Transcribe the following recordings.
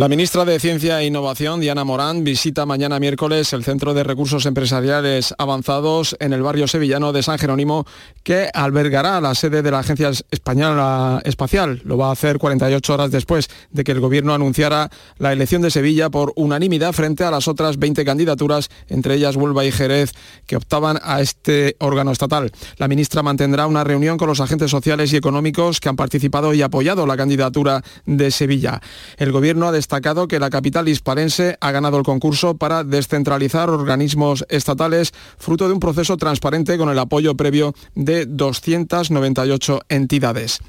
La ministra de Ciencia e Innovación, Diana Morán, visita mañana miércoles el Centro de Recursos Empresariales Avanzados en el barrio sevillano de San Jerónimo, que albergará la sede de la Agencia Española Espacial. Lo va a hacer 48 horas después de que el Gobierno anunciara la elección de Sevilla por unanimidad frente a las otras 20 candidaturas, entre ellas Huelva y Jerez, que optaban a este órgano estatal. La ministra mantendrá una reunión con los agentes sociales y económicos que han participado y apoyado la candidatura de Sevilla. El Gobierno ha destacado que la capital hispalense ha ganado el concurso para descentralizar organismos estatales, fruto de un proceso transparente con el apoyo previo de 298 entidades.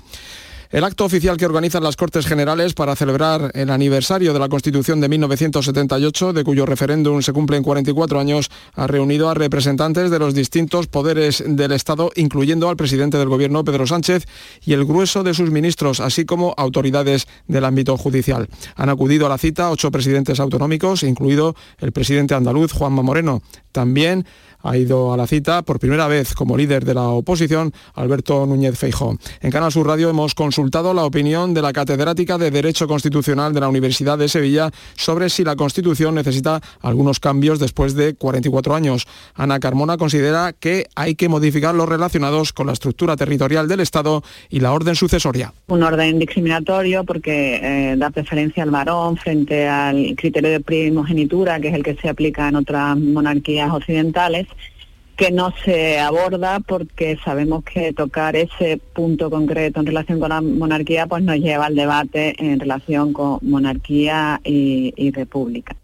El acto oficial que organizan las Cortes Generales para celebrar el aniversario de la Constitución de 1978, de cuyo referéndum se cumplen 44 años, ha reunido a representantes de los distintos poderes del Estado, incluyendo al presidente del Gobierno, Pedro Sánchez, y el grueso de sus ministros, así como autoridades del ámbito judicial. Han acudido a la cita ocho presidentes autonómicos, incluido el presidente andaluz, Juanma Moreno. También ha ido a la cita por primera vez como líder de la oposición, Alberto Núñez Feijóo. En Canal Sur Radio hemos consultado la opinión de la catedrática de Derecho Constitucional de la Universidad de Sevilla sobre si la Constitución necesita algunos cambios después de 44 años. Ana Carmona considera que hay que modificar los relacionados con la estructura territorial del Estado y la orden sucesoria. Un orden discriminatorio porque eh, da preferencia al varón frente al criterio de primogenitura, que es el que se aplica en otras monarquías occidentales que no se aborda porque sabemos que tocar ese punto concreto en relación con la monarquía pues nos lleva al debate en relación con monarquía y, república.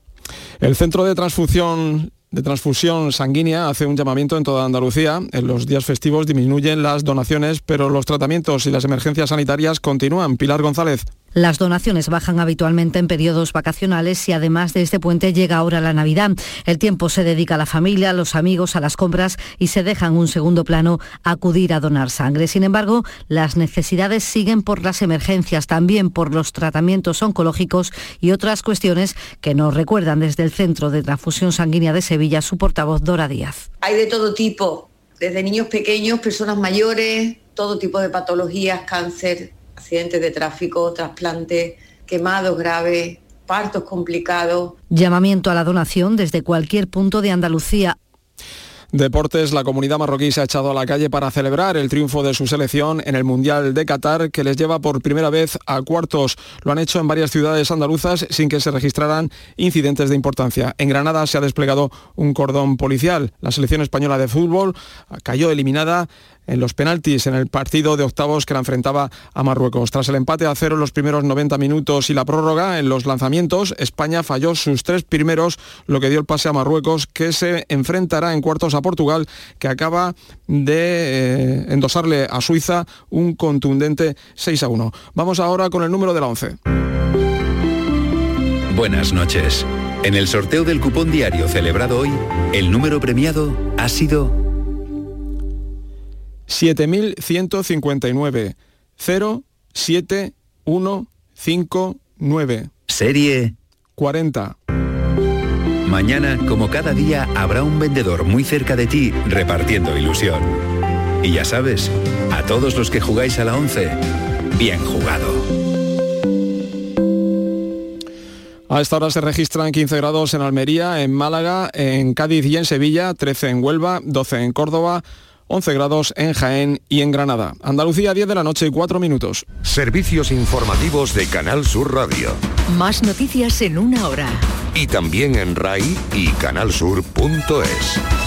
El Centro de Transfusión de transfusión sanguínea hace un llamamiento en toda Andalucía. En los días festivos disminuyen las donaciones, pero los tratamientos y las emergencias sanitarias continúan. Pilar González. Las donaciones bajan habitualmente en periodos vacacionales y además de este puente llega ahora la Navidad. El tiempo se dedica a la familia, a los amigos, a las compras y se deja un segundo plano acudir a donar sangre. Sin embargo, las necesidades siguen por las emergencias, también por los tratamientos oncológicos y otras cuestiones que nos recuerdan desde el Centro de Transfusión Sanguínea de Sevilla su portavoz Dora Díaz. Hay de todo tipo, desde niños pequeños, personas mayores, todo tipo de patologías, cáncer, accidentes de tráfico, trasplantes, quemados graves, partos complicados. Llamamiento a la donación desde cualquier punto de Andalucía. Deportes, la comunidad marroquí se ha echado a la calle para celebrar el triunfo de su selección en el Mundial de Qatar, que les lleva por primera vez a cuartos. Lo han hecho en varias ciudades andaluzas sin que se registraran incidentes de importancia. En Granada se ha desplegado un cordón policial. La selección española de fútbol cayó eliminada en los penaltis en el partido de octavos que la enfrentaba a Marruecos. Tras el empate a cero en los primeros 90 minutos y la prórroga en los lanzamientos, España falló sus tres primeros, lo que dio el pase a Marruecos, que se enfrentará en cuartos a Portugal, que acaba de eh, endosarle a Suiza un contundente 6 a 1. Vamos ahora con el número de la 11. Buenas noches. En el sorteo del cupón diario celebrado hoy, el número premiado ha sido 7159 07159. Serie 40. Mañana, como cada día, habrá un vendedor muy cerca de ti repartiendo ilusión. Y ya sabes, a todos los que jugáis a la 11, bien jugado. A esta hora se registran 15 grados en Almería, en Málaga, en Cádiz y en Sevilla, 13 en Huelva, 12 en Córdoba, 11 grados en Jaén y en Granada. Andalucía 10 de la noche y 4 minutos. Servicios informativos de Canal Sur Radio. Más noticias en una hora. Y también en RAI y canalsur.es.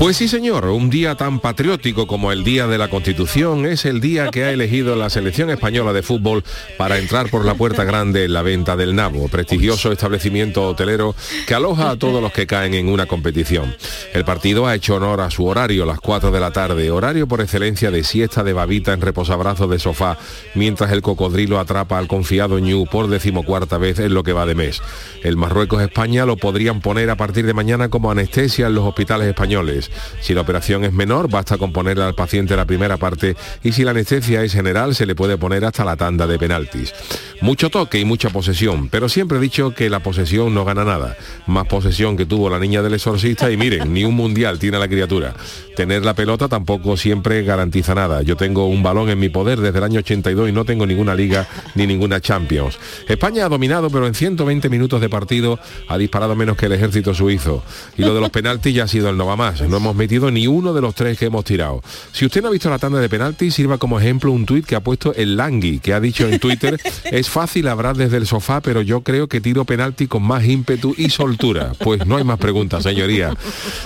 Pues sí, señor, un día tan patriótico como el Día de la Constitución es el día que ha elegido la selección española de fútbol para entrar por la puerta grande en la venta del Nabo, prestigioso establecimiento hotelero que aloja a todos los que caen en una competición. El partido ha hecho honor a su horario, las 4 de la tarde, horario por excelencia de siesta de babita en reposabrazos de sofá, mientras el cocodrilo atrapa al confiado Ñu por decimocuarta vez en lo que va de mes. El Marruecos-España lo podrían poner a partir de mañana como anestesia en los hospitales españoles. Si la operación es menor, basta con ponerle al paciente la primera parte y si la anestesia es general, se le puede poner hasta la tanda de penaltis. Mucho toque y mucha posesión, pero siempre he dicho que la posesión no gana nada. Más posesión que tuvo la niña del exorcista y miren, ni un mundial tiene la criatura. Tener la pelota tampoco siempre garantiza nada. Yo tengo un balón en mi poder desde el año 82 y no tengo ninguna liga ni ninguna Champions. España ha dominado, pero en 120 minutos de partido ha disparado menos que el ejército suizo. Y lo de los penaltis ya ha sido el no va más. Hemos metido ni uno de los tres que hemos tirado. Si usted no ha visto la tanda de penaltis, sirva como ejemplo un tuit que ha puesto el Langui, que ha dicho en Twitter, es fácil hablar desde el sofá, pero yo creo que tiro penalti con más ímpetu y soltura. Pues no hay más preguntas, señoría.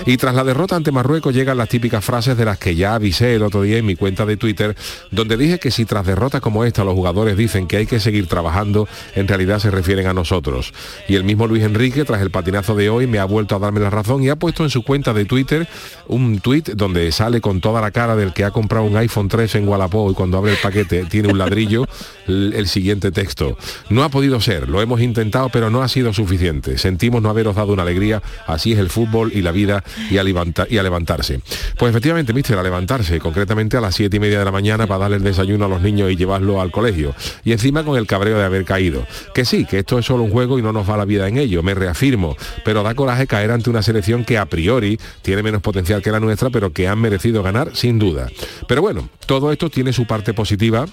Y tras la derrota ante Marruecos llegan las típicas frases de las que ya avisé el otro día en mi cuenta de Twitter, donde dije que si tras derrotas como esta los jugadores dicen que hay que seguir trabajando, en realidad se refieren a nosotros. Y el mismo Luis Enrique, tras el patinazo de hoy, me ha vuelto a darme la razón y ha puesto en su cuenta de Twitter un tuit donde sale con toda la cara del que ha comprado un iPhone 3 en Wallapop y cuando abre el paquete tiene un ladrillo, el, siguiente texto. No ha podido ser, lo hemos intentado, pero no ha sido suficiente. Sentimos no haberos dado una alegría, así es el fútbol y la vida y a, levanta- y a levantarse. Pues efectivamente, mister, a levantarse, concretamente a las siete y media de la mañana para darle el desayuno a los niños y llevarlo al colegio. Y encima con el cabreo de haber caído. Que sí, que esto es solo un juego y no nos va la vida en ello, me reafirmo. Pero da coraje caer ante una selección que a priori tiene menos potencial que la nuestra, pero que han merecido ganar sin duda. Pero bueno, todo esto tiene su parte positiva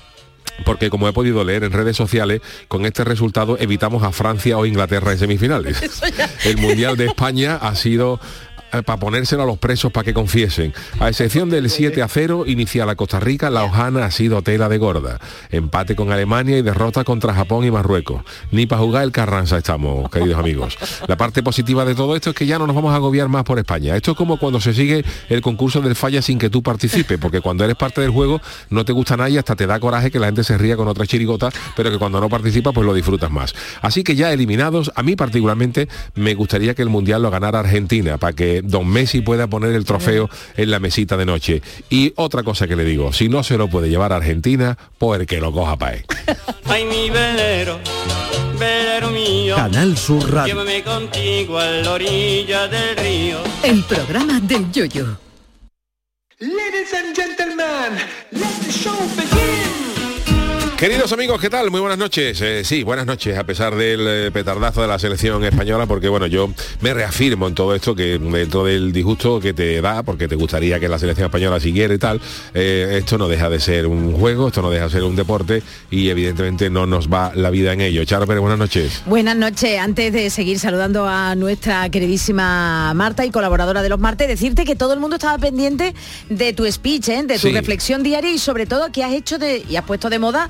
porque como he podido leer en redes sociales, con este resultado evitamos a Francia o Inglaterra en semifinales. El Mundial de España ha sido para ponérselo a los presos para que confiesen. A excepción del 7 a 0 inicial a Costa Rica, la hojana ha sido tela de gorda. Empate con Alemania y derrota contra Japón y Marruecos. Ni para jugar el Carranza estamos, queridos amigos. La parte positiva de todo esto es que ya no nos vamos a agobiar más por España. Esto es como cuando se sigue el concurso del falla sin que tú participes, porque cuando eres parte del juego no te gusta nada y hasta te da coraje que la gente se ría con otra chirigota, pero que cuando no participa pues lo disfrutas más. Así que ya eliminados, a mí particularmente me gustaría que el Mundial lo ganara Argentina, para que Don Messi pueda poner el trofeo en la mesita de noche. Y otra cosa que le digo, si no se lo puede llevar a Argentina, pues el que lo coja para él. ay mi velero, velero mío. Canal Sur Radio. Llévame contigo a la orilla del río. El programa del Yoyo. Ladies and gentlemen, let the show begin. Queridos amigos, ¿qué tal? Muy buenas noches. Eh, sí, buenas noches, a pesar del eh, petardazo de la selección española, porque bueno, yo me reafirmo en todo esto, que dentro del disgusto que te da, porque te gustaría que la selección española siguiera y tal, eh, esto no deja de ser un juego, esto no deja de ser un deporte y evidentemente no nos va la vida en ello. Charo Pérez, buenas noches. Buenas noches. Antes de seguir saludando a nuestra queridísima Marta y colaboradora de los martes, decirte que todo el mundo estaba pendiente de tu speech, ¿eh? de tu Sí. reflexión diaria y sobre todo que has hecho de, y has puesto de moda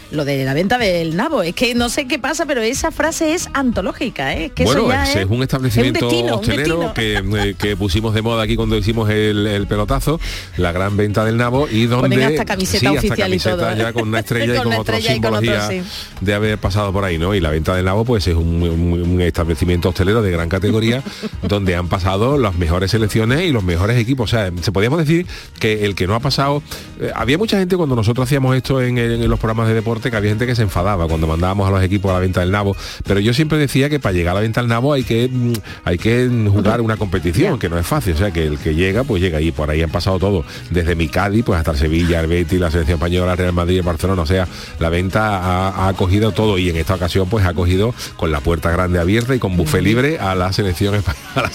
lo de la venta del nabo. Es que no sé qué pasa, pero esa frase es antológica, ¿eh? Es que bueno, es, un establecimiento es un destino, un hostelero que, eh, que pusimos de moda aquí cuando hicimos el, el pelotazo, la gran venta del nabo y donde Ponen hasta camiseta sí, hasta oficial y camiseta todo, ¿eh? ya con una estrella y Con con, una otra estrella y con otro, simbología sí. de haber pasado por ahí, ¿no? Y la venta del nabo pues es un, establecimiento hostelero de gran categoría donde han pasado las mejores selecciones y los mejores equipos. O sea, se podríamos decir que el que no ha pasado, eh, había mucha gente cuando nosotros hacíamos esto en, en los programas de deporte que había gente que se enfadaba cuando mandábamos a los equipos a la venta del nabo, pero yo siempre decía que para llegar a la venta del nabo hay que mm, hay que jugar una competición, que no es fácil, o sea que el que llega, pues llega. Y por ahí han pasado todo, desde mi Cádiz, pues hasta el Sevilla, el Betis, la selección española, Real Madrid, el Barcelona, o sea, la venta ha, ha acogido todo. Y en esta ocasión pues ha acogido con la puerta grande abierta y con buffet libre a la selección española.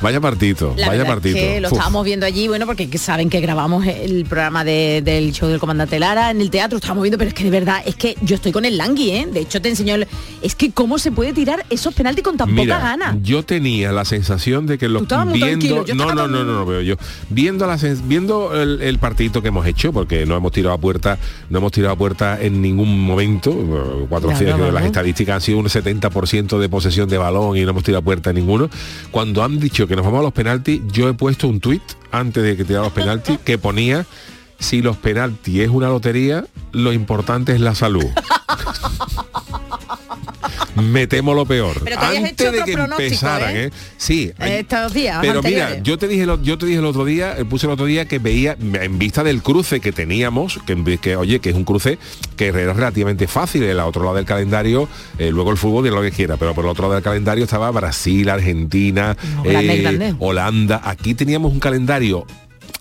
Vaya partito, La vaya partito. es que lo Uf. estábamos viendo allí, bueno, porque que saben que grabamos el programa de- del show del comandante Lara en el teatro, estábamos viendo, pero es que de verdad, es que yo estoy con el Langui, ¿eh? De hecho te enseñó, el- es que cómo se puede tirar esos penaltis con tan Mira, poca gana. yo tenía la sensación de que los viendo yo no, no, no, no, no, veo yo viendo la sens- viendo el, el partidito que hemos hecho porque no hemos tirado a puerta no hemos tirado a puerta en ningún momento eh, cuatro Ya, no, las estadísticas han sido un 70% de posesión de balón y no hemos tirado a puerta en ninguno cuando han dicho que nos vamos a los penaltis yo he puesto un tuit antes de que tirara los penaltis que ponía si los penaltis es una lotería lo importante es la salud me temo lo peor. Pero te Antes hecho de que empezaran, ¿eh? ¿eh? Sí. Estos días Pero anteriores. mira, yo te dije lo- yo te dije el otro día, eh, puse el otro día que veía en vista del cruce que teníamos, que, que, oye, que es un cruce que era relativamente fácil, el otro lado del calendario, eh, luego el fútbol y lo que quiera, pero por el otro lado del calendario estaba Brasil, Argentina, eh. Holanda. Aquí teníamos un calendario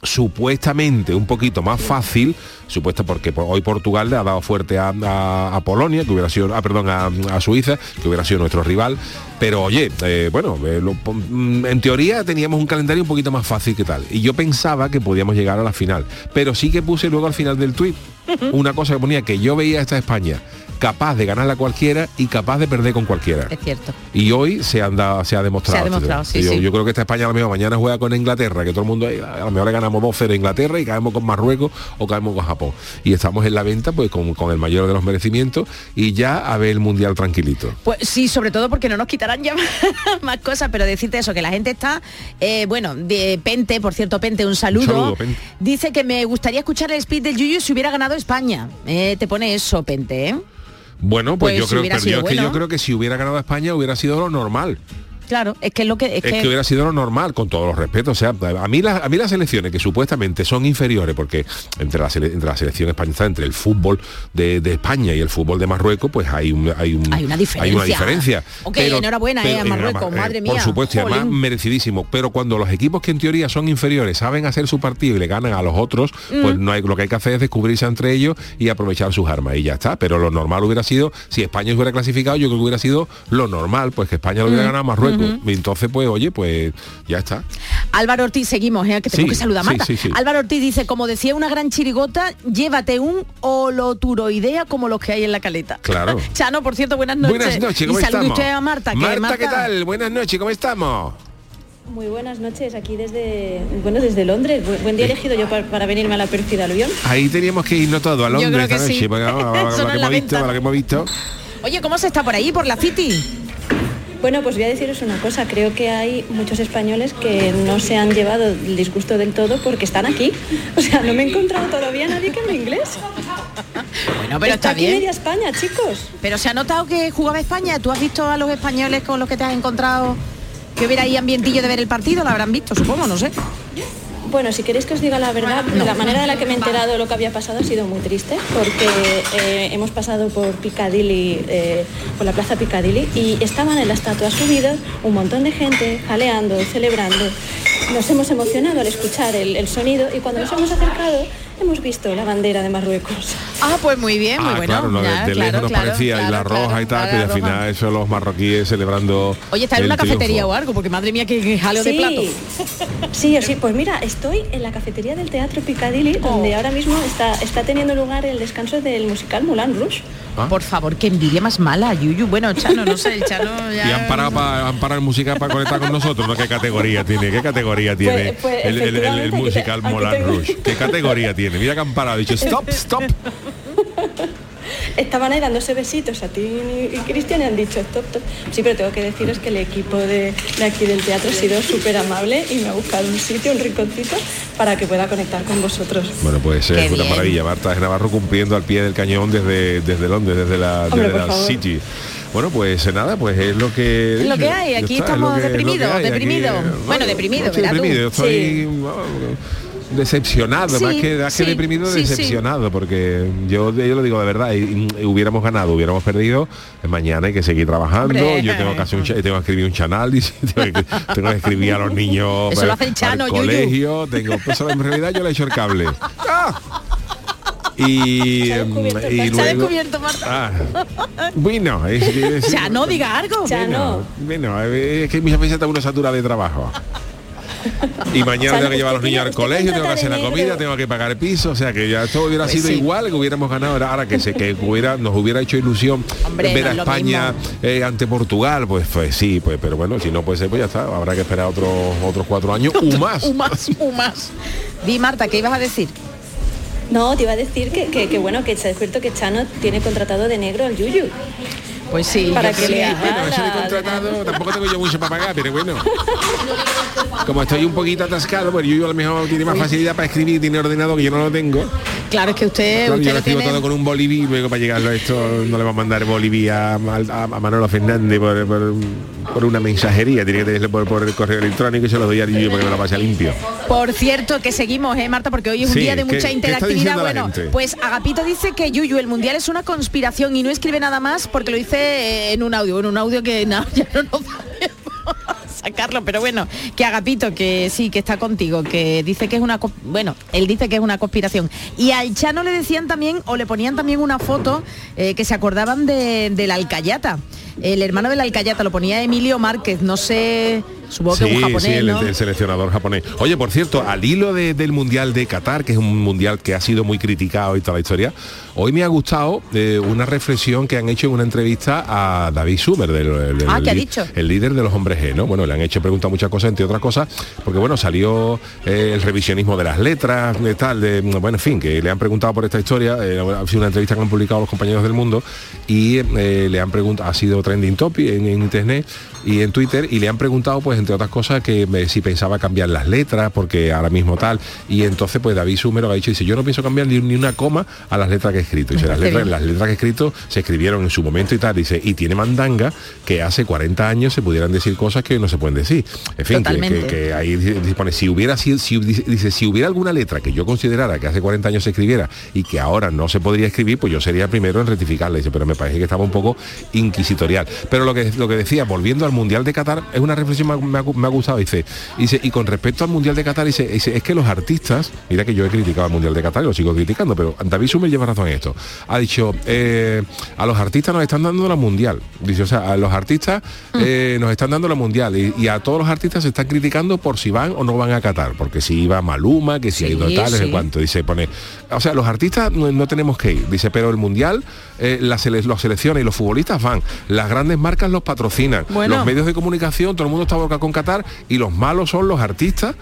supuestamente un poquito más fácil, supuesto porque por- hoy Portugal le ha dado fuerte a, Polonia, que hubiera sido, ah, perdón, a, Suiza, que hubiera sido nuestro rival, pero oye, eh, bueno, eh, mm, en teoría teníamos un calendario un poquito más fácil que tal, y yo pensaba que podíamos llegar a la final, pero sí que puse luego al final del tuit una cosa que ponía que yo veía esta España capaz de ganarla cualquiera y capaz de perder con cualquiera. Es cierto. Y hoy se, han dado- se ha demostrado. Se ha demostrado, sí, yo, sí. yo creo que esta España a lo mejor mañana juega con Inglaterra, que todo el mundo eh, a lo mejor le ganamos 2-0 a Inglaterra y caemos con Marruecos o caemos con Japón. Y estamos en la venta pues con, con el mayor de los merecimientos y ya a ver el mundial tranquilito. Pues sí, sobre todo porque no nos quitarán ya más cosas, pero decirte eso, que la gente está, eh, bueno, de Pente, por cierto, Pente, un saludo. Un saludo, Pente. Dice que me gustaría escuchar el speed del Yuyu si hubiera ganado España. Eh, te pone eso, Pente, ¿eh? Bueno, pues, Pues yo creo, hubiera pero yo, sido es que yo creo que si hubiera ganado España hubiera sido lo normal. Claro, es que es lo que... Es, Es que hubiera sido lo normal, con todos los respetos. O sea, a mí, las, a mí las selecciones que supuestamente son inferiores, porque entre la, sele- entre la selección española, entre el fútbol de, de España y el fútbol de Marruecos, pues hay, un, hay, un- Hay una diferencia. hay una diferencia. Ok, enhorabuena, eh, a en Marruecos, eh, madre Por mía, supuesto, y además jolín. merecidísimo. Pero cuando los equipos que en teoría son inferiores saben hacer su partido y le ganan a los otros, pues Mm. no hay, lo que hay que hacer es descubrirse entre ellos y aprovechar sus armas. Y ya está. Pero lo normal hubiera sido, si España se hubiera clasificado, yo creo que hubiera sido lo normal, pues que España lo hubiera Mm. ganado a Marruecos. Entonces, pues, oye, pues ya está. Álvaro Ortiz, seguimos, ¿eh? que tengo Sí, que saludar a Marta. sí, sí. Álvaro Ortiz dice, como decía una gran chirigota, llévate un holoturoidea como los que hay en la caleta. Claro. Chano, por cierto, buenas noches. Buenas noches, ¿cómo y estamos? usted a Marta. que Marta, ¿qué tal? Buenas noches, ¿cómo estamos? Muy buenas noches, aquí desde, bueno, desde Londres. Bu- Buen día elegido yo para, para venirme a la pérfida aluvión. Ahí teníamos que irnos todos a Yo Londres creo que esta noche, sí. porque, vamos, a- a- a Eso lo no que es la hemos visto, venta. a lo que hemos visto. Oye, ¿cómo se está por ahí, por la City? Bueno, pues voy a deciros una cosa. Creo que hay muchos españoles que no se han llevado el disgusto del todo porque están aquí. O sea, no me he encontrado todavía nadie que hable inglés. Bueno, pero está aquí bien. media España, chicos. Pero se ha notado que jugaba España. ¿Tú has visto a los españoles con los que te has encontrado que hubiera ahí ambientillo de ver el partido? Lo habrán visto, supongo, no sé. Bueno, si queréis que os diga la verdad, no. la manera de la que me he enterado de lo que había pasado ha sido muy triste, porque eh, hemos pasado por Piccadilly, eh, por la plaza Piccadilly, y estaban en la estatua subidos un montón de gente jaleando, celebrando. Nos hemos emocionado al escuchar el, el sonido y cuando nos hemos acercado hemos visto la bandera de Marruecos. Ah, pues muy bien, muy Ah, bueno. claro, no, de- Ya, de, lejos claro, nos claro, parecía y claro, la roja claro, y tal, claro, pero al final eso los marroquíes celebrando. Oye, está en una triunfo. cafetería o algo, porque madre mía, qué, qué jaleo de plato. Sí, sí, pues mira, estoy en la cafetería del Teatro Piccadilly, donde ahora mismo está, está teniendo lugar el descanso del musical Moulin Rouge. Ah. Por favor, qué envidia más mala, Yuyu. Bueno, Chano, no sé, el Chano ya... Y han parado, pa- han parado el musical para conectar con nosotros, ¿no? ¿Qué categoría tiene? ¿Qué categoría tiene pues, el, el- el- el efectivamente, musical tengo- Rouge? ¿Qué categoría tiene? Mira que han parado, dicho stop, stop. estaban ahí dándose besitos a ti y Cristian y han dicho stop, stop. Sí, pero tengo que deciros que el equipo de, de aquí del teatro ha sido súper amable y me ha buscado un sitio, un rinconcito, para que pueda conectar con vosotros. Bueno, pues Qué es una maravilla. Marta de Navarro cumpliendo al pie del cañón desde, desde Londres, desde la, Hombre, desde por la favor. City. Bueno, pues eh, nada, pues es lo que... Es lo que hay, aquí está, es estamos es deprimidos, hay, aquí, deprimidos. eh, Bueno, deprimido, tú. deprimido, estoy Sí. oh, decepcionado, Sí, más que, más que deprimido, sí, sí. decepcionado, porque yo, yo lo digo de verdad, y- y hubiéramos ganado, hubiéramos perdido, eh, mañana hay que seguir trabajando, Hombre. yo tengo que hacer un, tengo que escribir un chanal, y tengo que, tengo que escribir a los niños Eso para- lo hace el para Chano, Yuyu. colegio, tengo, pues en realidad yo le he hecho el cable. ¡Ah! Y, y Se ha luego- descubierto, Marta. Ah, bueno, es, es- Ya no diga algo. bueno, bueno, es que muchas veces está uno satura de trabajo. Y mañana tengo que llevar a los niños al colegio, tengo que hacer la comida, tengo que pagar el piso, o sea que ya todo hubiera Pues sido sí. igual que hubiéramos ganado. Ahora que se que hubiera, nos hubiera hecho ilusión Hombre, ver no a España eh, ante Portugal, pues pues sí, pues pero bueno, si no puede ser, pues ya está, habrá que esperar otros otros cuatro años o más. Un más, un más. Di Marta, ¿qué ibas a decir? No, te iba a decir que, que, que bueno, que se ha descubierto que Chano tiene contratado de negro al Yuyu. Pues sí. Para Sí, que le bueno, eso de contratado, tampoco tengo yo mucho para pagar, pero bueno. Como estoy un poquito atascado, pues yo, a lo mejor tiene más facilidad para escribir, tiene ordenado que yo no lo tengo. Claro, es que usted, Claro, usted yo lo escribo tiene... todo con un boliví y luego para llegarlo a esto no le va a mandar boliví a, a- a Manolo Fernández por, por- por una mensajería, tiene que tenerlo por, por el correo electrónico y se lo doy a Yuyu porque me lo pase limpio. Por cierto, que seguimos, ¿eh, Marta? Porque hoy es un Sí, día de ¿qué- mucha interactividad. Bueno, pues Agapito dice que Yuyu, el mundial es una conspiración y no escribe nada más porque lo dice en un audio, en un audio que no, ya no nos sacarlo, pero bueno, que Agapito, que sí, que está contigo, que dice que es una, bueno, él dice que es una conspiración. Y al Chano le decían también, o le ponían también una foto eh, que se acordaban de, del Alcayata. El hermano del Alcayata lo ponía Emilio Márquez, no sé, supongo que un japonés, sí, el, ¿no? el seleccionador japonés. Oye, por cierto, al hilo de- del Mundial de Qatar, que es un mundial que ha sido muy criticado y toda la historia, hoy me ha gustado eh, una reflexión que han hecho en una entrevista a David Sumer, del, del- Ah, ¿qué ha li- dicho? el líder de los hombres G, ¿no? Bueno, le han hecho preguntar muchas cosas, entre otras cosas, porque bueno, salió eh, el revisionismo de las letras, de tal, de, bueno, en fin, que le han preguntado por esta historia, eh, ha sido una entrevista que han publicado los compañeros del mundo y le han preguntado, ha sido trending topic en, en internet y en Twitter y le han preguntado pues entre otras cosas que eh, si pensaba cambiar las letras porque ahora mismo tal. Y entonces pues David Sumer ha dicho dice yo no pienso cambiar ni, ni una coma a las letras que he escrito dice, las, letras, las letras que he escrito se escribieron en su momento y tal dice y tiene mandanga que hace 40 años se pudieran decir cosas que no se pueden decir en fin que, que- que ahí dice, dice, pone si hubiera sido si, dice, dice, si hubiera alguna letra que yo considerara que hace 40 años se escribiera y que ahora no se podría escribir pues yo sería el primero en rectificarla dice pero me parece que estaba un poco inquisitorial pero lo que lo que decía volviendo al mundial de Qatar es una reflexión que me ha, me ha gustado dice dice y con respecto al mundial de Qatar dice, dice, es que los artistas mira que yo he criticado al mundial de Qatar y lo sigo criticando pero David Sumer lleva razón en esto ha dicho eh, a los artistas nos están dando la mundial dice o sea a los artistas eh, nos están dando la mundial y, y a todos los artistas se están criticando por si van o no van a Qatar porque si iba Maluma que si ha ido Sí, tal sí. cuanto dice pone o sea los artistas no, no tenemos que ir dice pero el mundial eh, las sele- los selecciones y los futbolistas van las grandes marcas los patrocinan Bueno. los medios de comunicación todo el mundo está boca con Qatar y los malos son los artistas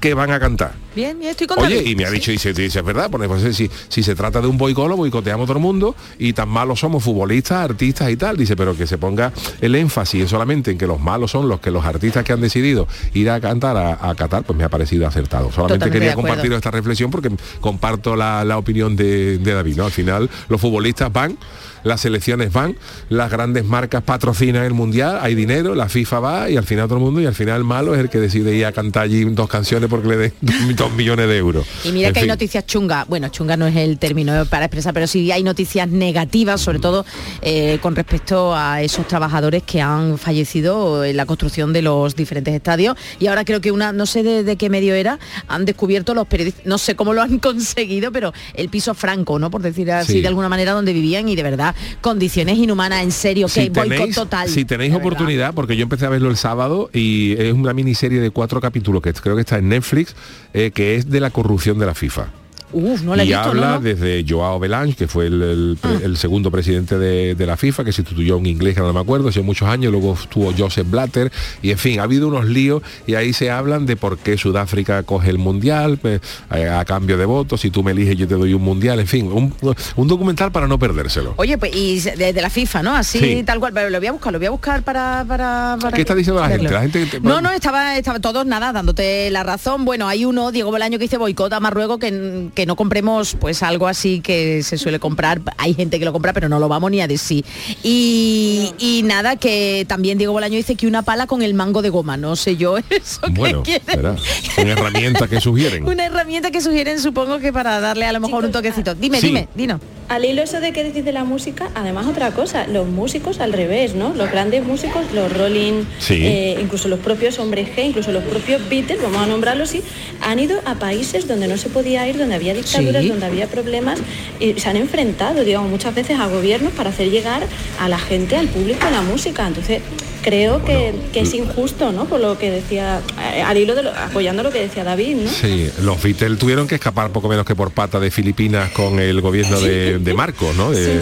que van a cantar. Bien, bien, estoy con Oye, y me ha dicho, dice, dice, es verdad, pues, pues, si, si se trata de un boicot, lo boicoteamos todo el mundo y tan malos somos futbolistas, artistas y tal, dice, pero que se ponga el énfasis solamente en que los malos son los que los artistas que han decidido ir a cantar a, a Qatar, pues me ha parecido acertado. Solamente Totalmente quería compartir esta reflexión porque comparto la, la opinión de, de David, ¿no? Al final los futbolistas van, las selecciones van, las grandes marcas patrocinan el mundial, hay dinero, la FIFA va y al final todo el mundo y al final el malo es el que decide ir a cantar allí dos canciones porque le den dos, millones de euros. Y mira En que hay noticias chungas, bueno, chunga no es el término para expresar, pero sí hay noticias negativas, sobre todo eh, con respecto a esos trabajadores que han fallecido en la construcción de los diferentes estadios. Y ahora creo que una, no sé de, de qué medio era, han descubierto los periodistas, no sé cómo lo han conseguido, pero el piso franco, ¿no? Por decir así Sí. de alguna manera donde vivían y de verdad, condiciones inhumanas, en serio, que si boicot tenéis, total. si tenéis oportunidad, porque yo empecé a verlo el sábado y es una miniserie de cuatro capítulos que creo que está en Netflix, eh, que es de la corrupción de la FIFA. Uf, no la he y visto, habla. Ah. desde Joao Belange, que fue el, el- el segundo presidente de, de la FIFA, que sustituyó a un inglés que no me acuerdo, hace muchos años, luego estuvo Joseph Blatter, y en fin, ha habido unos líos y ahí se hablan de por qué Sudáfrica coge el mundial pues, a, a cambio de votos, si tú me eliges yo te doy un mundial, en fin, un, un documental para no perdérselo. Oye, pues y de, de la FIFA, ¿no? Así Sí. tal cual, pero lo voy a buscar, lo voy a buscar para... para, para ¿Qué está diciendo la gente? La gente que te- No, no, estaba, estaba todos nada, dándote la razón. Bueno, hay uno, Diego Bolaño, que dice boicot a Marruecos, que, que no compremos pues algo así que se suele comprar. Hay gente que lo compra, pero no lo vamos ni a decir. Y, y nada, que también Diego Bolaño dice que una pala con el mango de goma, no sé yo eso que Bueno, verá, una herramienta que sugieren. Una herramienta que sugieren, supongo que para darle a lo mejor un toquecito. Dime, Sí. dime, dinos. Al hilo eso de que decís de la música, además otra cosa, los músicos al revés, ¿no? Los grandes músicos, los Rolling, Sí. eh, incluso los propios hombres G, incluso los propios Beatles, vamos a nombrarlos así, han ido a países donde no se podía ir, donde había dictaduras, Sí. donde había problemas, y se han enfrentado, digamos, muchas veces a gobiernos para hacer llegar a la gente, al público, la música. Entonces, creo que, que es injusto, ¿no? Por lo que decía, eh, al hilo de lo- apoyando lo que decía David, ¿no? Sí, los Beatles tuvieron que escapar poco menos que por pata de Filipinas con el gobierno de, de Marcos, ¿no? De,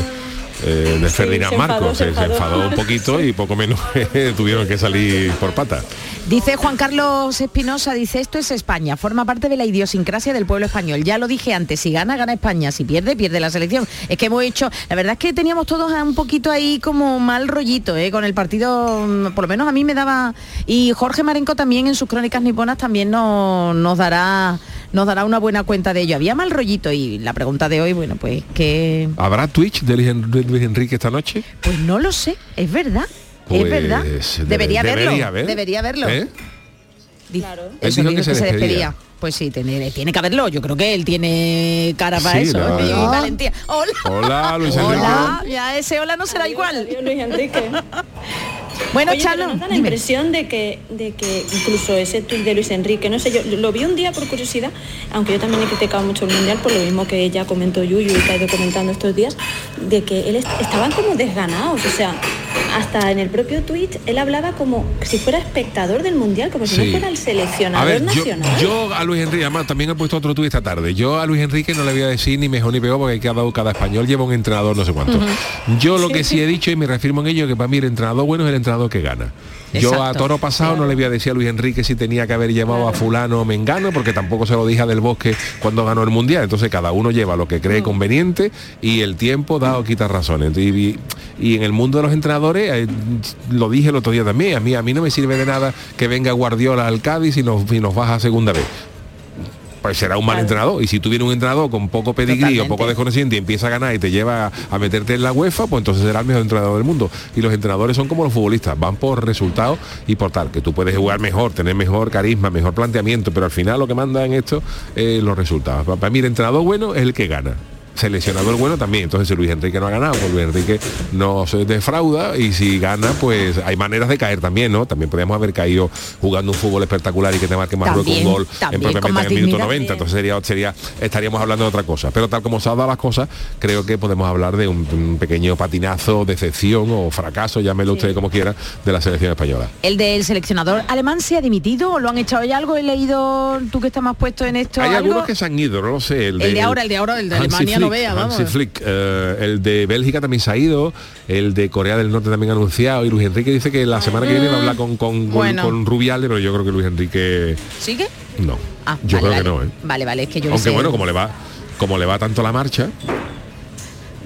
eh, de Ferdinand se enfadó, Marcos. se se enfadó. un poquito y poco menos tuvieron que salir por pata. Dice Juan Carlos Espinosa, dice esto es España, forma parte de la idiosincrasia del pueblo español. Ya lo dije antes, si gana, gana España, si pierde, pierde la selección. Es que hemos hecho, la verdad es que teníamos todos un poquito ahí como mal rollito, ¿eh? con el partido, mm, por lo menos a mí me daba, y Jorge Marenco también en sus crónicas niponas también no- nos dará nos dará una buena cuenta de ello. Había mal rollito y la pregunta de hoy, bueno, pues que ¿Habrá Twitch de Luis, Enrique esta noche? pues no lo sé, es verdad. Pues, es verdad. debe- Debería verlo. debería haber. Debería verlo. ¿Eh? Él Eso dijo digo que se despedía. Pues sí, tiene, tiene que haberlo. Yo creo que él tiene cara para Sí, eso. y valentía. Hola. Hola, Luis Hola. Ya ese hola no será igual. Luis Enrique. Bueno, Oye, Chano, pero ¿no da la dime. impresión de que, de que incluso ese tuit de Luis Enrique, no sé, yo lo vi un día por curiosidad, aunque yo también he criticado mucho el Mundial por lo mismo que ella comentó Yuyu y que ha ido comentando estos días, de que él est- estaban como desganados, o sea, hasta en el propio tuit él hablaba como si fuera espectador del Mundial, como si Sí. no fuera el seleccionador A ver, yo, nacional. yo a Luis Enrique, además también he puesto otro tuit esta tarde. Yo a Luis Enrique no le voy a decir ni mejor ni peor porque cada, cada español lleva un entrenador no sé cuánto. Yo lo que sí he dicho y me reafirmo en ello que para mí el entrenador bueno es el entrenador que gana. Yo a toro pasado no le voy a decir a Luis Enrique si tenía que haber llevado a fulano o mengano porque tampoco se lo dije a del bosque cuando ganó el mundial. Entonces cada uno lleva lo que cree conveniente y el tiempo da o quita razones. Y, y- y en el mundo de los entrenadores, eh, lo dije el otro día también, a mí, a mí no me sirve de nada que venga Guardiola al Cádiz y nos, y nos baja a segunda vez pues será un mal entrenador. Y si tú vienes un entrenador con poco pedigrí o poco desconociente y empieza a ganar y te lleva a, meterte en la UEFA, pues entonces será el mejor entrenador del mundo. Y los entrenadores son como los futbolistas, van por resultados y por tal, que tú puedes jugar mejor, tener mejor carisma, mejor planteamiento, pero al final lo que manda en esto es los resultados. Para mí el entrenador bueno es el que gana. Seleccionador bueno también, entonces si Luis Enrique no ha ganado, pues Luis Enrique no se defrauda y si gana, pues hay maneras de caer también, ¿no? También podríamos haber caído jugando un fútbol espectacular y que te marque Marruecos un gol en en el minuto dignidad. 90, entonces sería, sería, estaríamos hablando de otra cosa. Pero tal como se han dado las cosas, creo que podemos hablar de un, un pequeño patinazo, decepción o fracaso, llámelo usted como quiera, de la selección española. El del seleccionador alemán se ha dimitido o lo han echado ya algo. He leído, tú que estás más puesto en esto. Hay algo? algunos que se han ido, no lo sé. El de ahora, el de ahora, el de Hansi Alemania no Flick, vea, vamos. Hansi Flick, eh, el de Bélgica también se ha ido, el de Corea del Norte también ha anunciado y Luis Enrique dice que la semana que viene va a hablar con, con, Bueno. con Rubiales, pero yo creo que Luis Enrique ¿Sigue? no. Ah, yo vale, creo que no, ¿eh? Vale, vale, es que yo no Aunque sé. bueno, como le va, como le va tanto la marcha,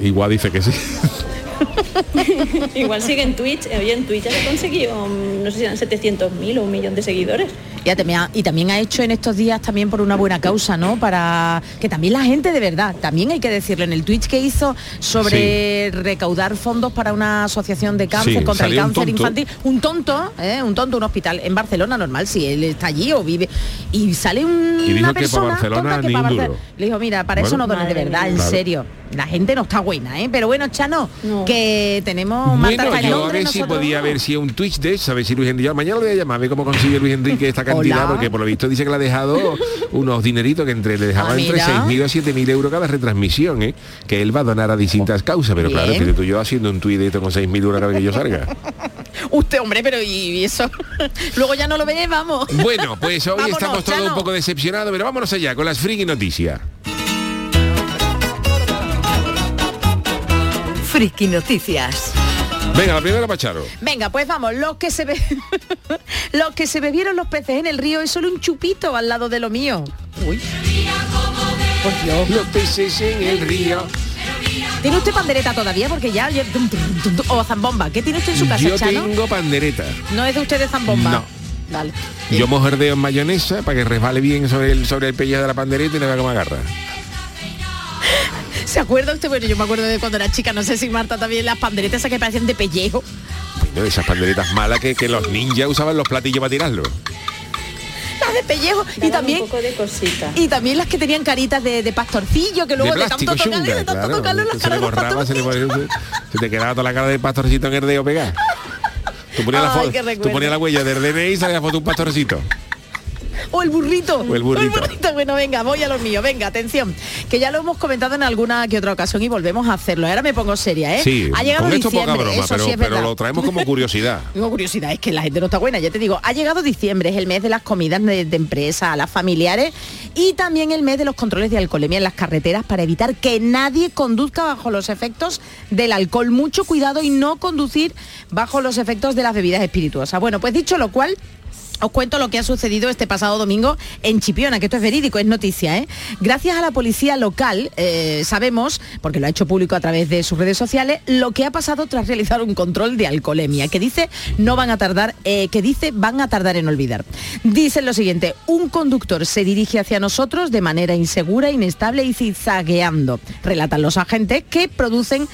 igual dice que sí. Igual sigue en Twitch, eh, oye, en Twitch ya se consiguió, mm, no sé si eran 700.000 o un millón de seguidores. Ya también ha- y también ha hecho en estos días también por una buena causa, ¿no? Para que también la gente de verdad, también hay que decirlo, en el Twitch que hizo sobre recaudar fondos para una asociación de cáncer Sí, contra el un cáncer infantil, un tonto, ¿eh? un tonto, un hospital en Barcelona normal, si él está allí o vive y sale un, Y dijo una que para persona Barcelona tonta que para un Barce- duro. Le dijo, mira, para eso no dones de verdad, en serio. La gente no está buena, ¿eh? Pero bueno, Chano, que tenemos Marta Bueno, yo a Londres, ver si nosotros podía no. ver si es un Twitch de eso, a ver si Luis Enrique, mañana lo voy a llamar, a ver cómo consigue Luis Enrique esta cantidad, Hola. porque por lo visto dice que le ha dejado unos dineritos que entre le dejaba Ah, entre mira. 6.000 o 7.000 euros cada retransmisión, ¿eh? que él va a donar a distintas causas, pero claro, tú yo haciendo un tuit de esto con 6.000 euros cada vez que yo salga. Usted, hombre, pero y eso. Luego ya no lo ve, vamos. Bueno, pues hoy Vámonos, estamos todos Chano. un poco decepcionados, pero vámonos allá con las friki noticias. Friki Noticias. Venga, la primera Pacharo. Venga, pues vamos, los que se be... los que se bebieron los peces en el río es solo un chupito al lado de lo mío. Uy. Por Dios. Los peces en el río. ¿Tiene usted pandereta todavía? Porque ya... O zambomba. ¿Qué tiene usted en su casa, Yo Chano? tengo pandereta. No es de usted de zambomba. No. Vale. Yo mojardeo en mayonesa para que resbale bien sobre el, sobre el pellejo de la pandereta y no vea cómo agarra. ¿Se acuerda usted? Bueno, yo me acuerdo de cuando era chica, no sé si Marta también, las panderetas esas que parecían de pellejo. Bueno, esas panderetas malas que, que los ninjas usaban los platillos para tirarlo. Las de pellejo. y también... Y también las que tenían caritas de, de pastorcillo, que luego de de, plástico, tanto de tanto claro. tocarlo en la se de borraba, se, le ponía- se te quedaba toda la cara del pastorcito en el dedo pegada. Tú ponías, la, Ay, qué tú ponías la huella del DNI y salía la foto de un pastorcito. O el burrito. O el burrito. Bueno, venga, voy a lo mío. Venga, atención. Que ya lo hemos comentado en alguna que otra ocasión y volvemos a hacerlo. Ahora me pongo seria, ¿eh? Sí, ha llegado con esto diciembre, poca broma, eso pero, sí es pero lo traemos como curiosidad. Tengo curiosidad, es que la gente no está buena, ya te digo. Ha llegado diciembre, es el mes de las comidas de, de empresa, a las familiares y también el mes de los controles de alcoholemia en las carreteras para evitar que nadie conduzca bajo los efectos del alcohol. Mucho cuidado y no conducir bajo los efectos de las bebidas espirituosas. Bueno, pues dicho lo cual, os cuento lo que ha sucedido este pasado domingo en Chipiona, que esto es verídico, es noticia. ¿eh? Gracias a la policía local eh, sabemos, porque lo ha hecho público a través de sus redes sociales, lo que ha pasado tras realizar un control de alcoholemia, que dice no van a tardar, eh, que dice van a tardar en olvidar. Dicen lo siguiente, un conductor se dirige hacia nosotros de manera insegura, inestable y zigzagueando. Relatan los agentes que producen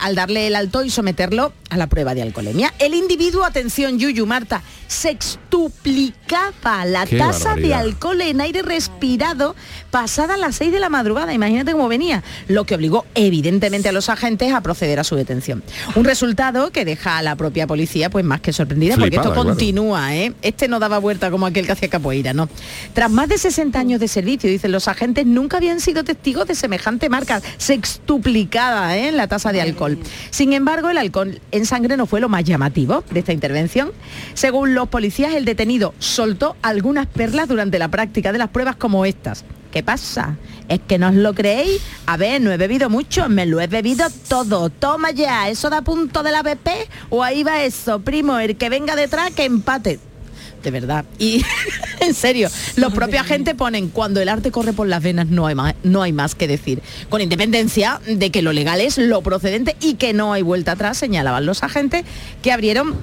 al darle el alto y someterlo a la prueba de alcoholemia. El individuo, atención Yuyu Marta, sextuplicaba la Qué tasa de alcohol en aire respirado pasada las 6 de la madrugada. Imagínate cómo venía, lo que obligó evidentemente a los agentes a proceder a su detención. Un resultado que deja a la propia policía pues más que sorprendida porque esto claro. continúa, ¿eh? Este no daba vuelta como aquel que hacía capoeira, ¿no? Tras más de 60 años de servicio, dicen los agentes, nunca habían sido testigos de semejante marca sextuplicada ¿eh? en la tasa de alcohol. Sin embargo, el alcohol en sangre no fue lo más llamativo de esta intervención. Según los policías, el detenido soltó algunas perlas durante la práctica de las pruebas como estas. ¿Qué pasa? ¿Es que no os lo creéis? A ver, no he bebido mucho, me lo he bebido todo. Toma ya, ¿eso da punto de la BP? ¿O ahí va eso, primo? El que venga detrás, que empate. De verdad. Y en serio, los propios agentes ponen cuando el arte corre por las venas no hay más, no hay más que decir. Con independencia de que lo legal es lo procedente y que no hay vuelta atrás, señalaban los agentes que abrieron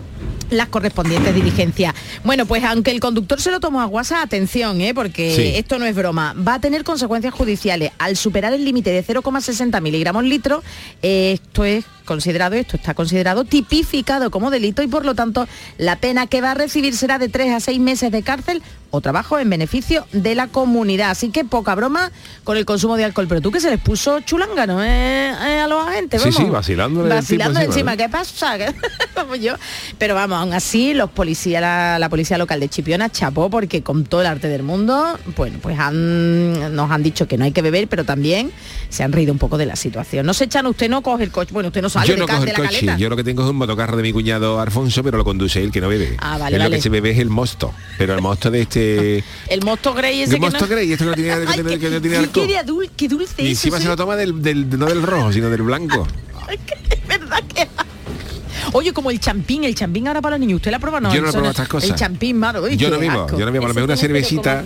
las correspondientes diligencias. Bueno, pues aunque el conductor se lo tomó a guasa, atención, ¿eh? porque Sí. esto no es broma, va a tener consecuencias judiciales. Al superar el límite de 0,60 miligramos litro, esto es considerado, esto está considerado tipificado como delito y por lo tanto la pena que va a recibir será de 3 a 6 meses de cárcel o trabajo en beneficio de la comunidad. Así que poca broma con el consumo de alcohol. Pero tú que se les puso chulangano ¿eh? Eh, a los agentes, Sí, vamos. sí, tipo Vacilando encima, encima, ¿qué pasa? Vamos yo. Pero vamos, aún así, los policías, la, la policía local de Chipiona chapó porque con todo el arte del mundo, bueno, pues han, nos han dicho que no hay que beber, pero también se han reído un poco de la situación. No se echan, usted no coge el coche, bueno, usted no sale Yo de, no cojo de el la coche, caleta. yo lo que tengo es un motocarro de mi cuñado Alfonso, pero lo conduce él, que no bebe. Ah, vale, es lo vale. que se bebe es el mosto, pero el mosto de este... El mosto grey ese El que mosto no... grey, este que no tiene, que que no tiene alcohol. qué qué dulce Y encima se lo toma del, del- no del rojo, sino del blanco. Oye, como el champín, el champín ahora para los niños. ¿Usted la prueba no? Yo no Eso pruebo estas cosas. El champín, mano. uy, Yo no vivo, asco. yo no vivo, a lo mejor una cervecita.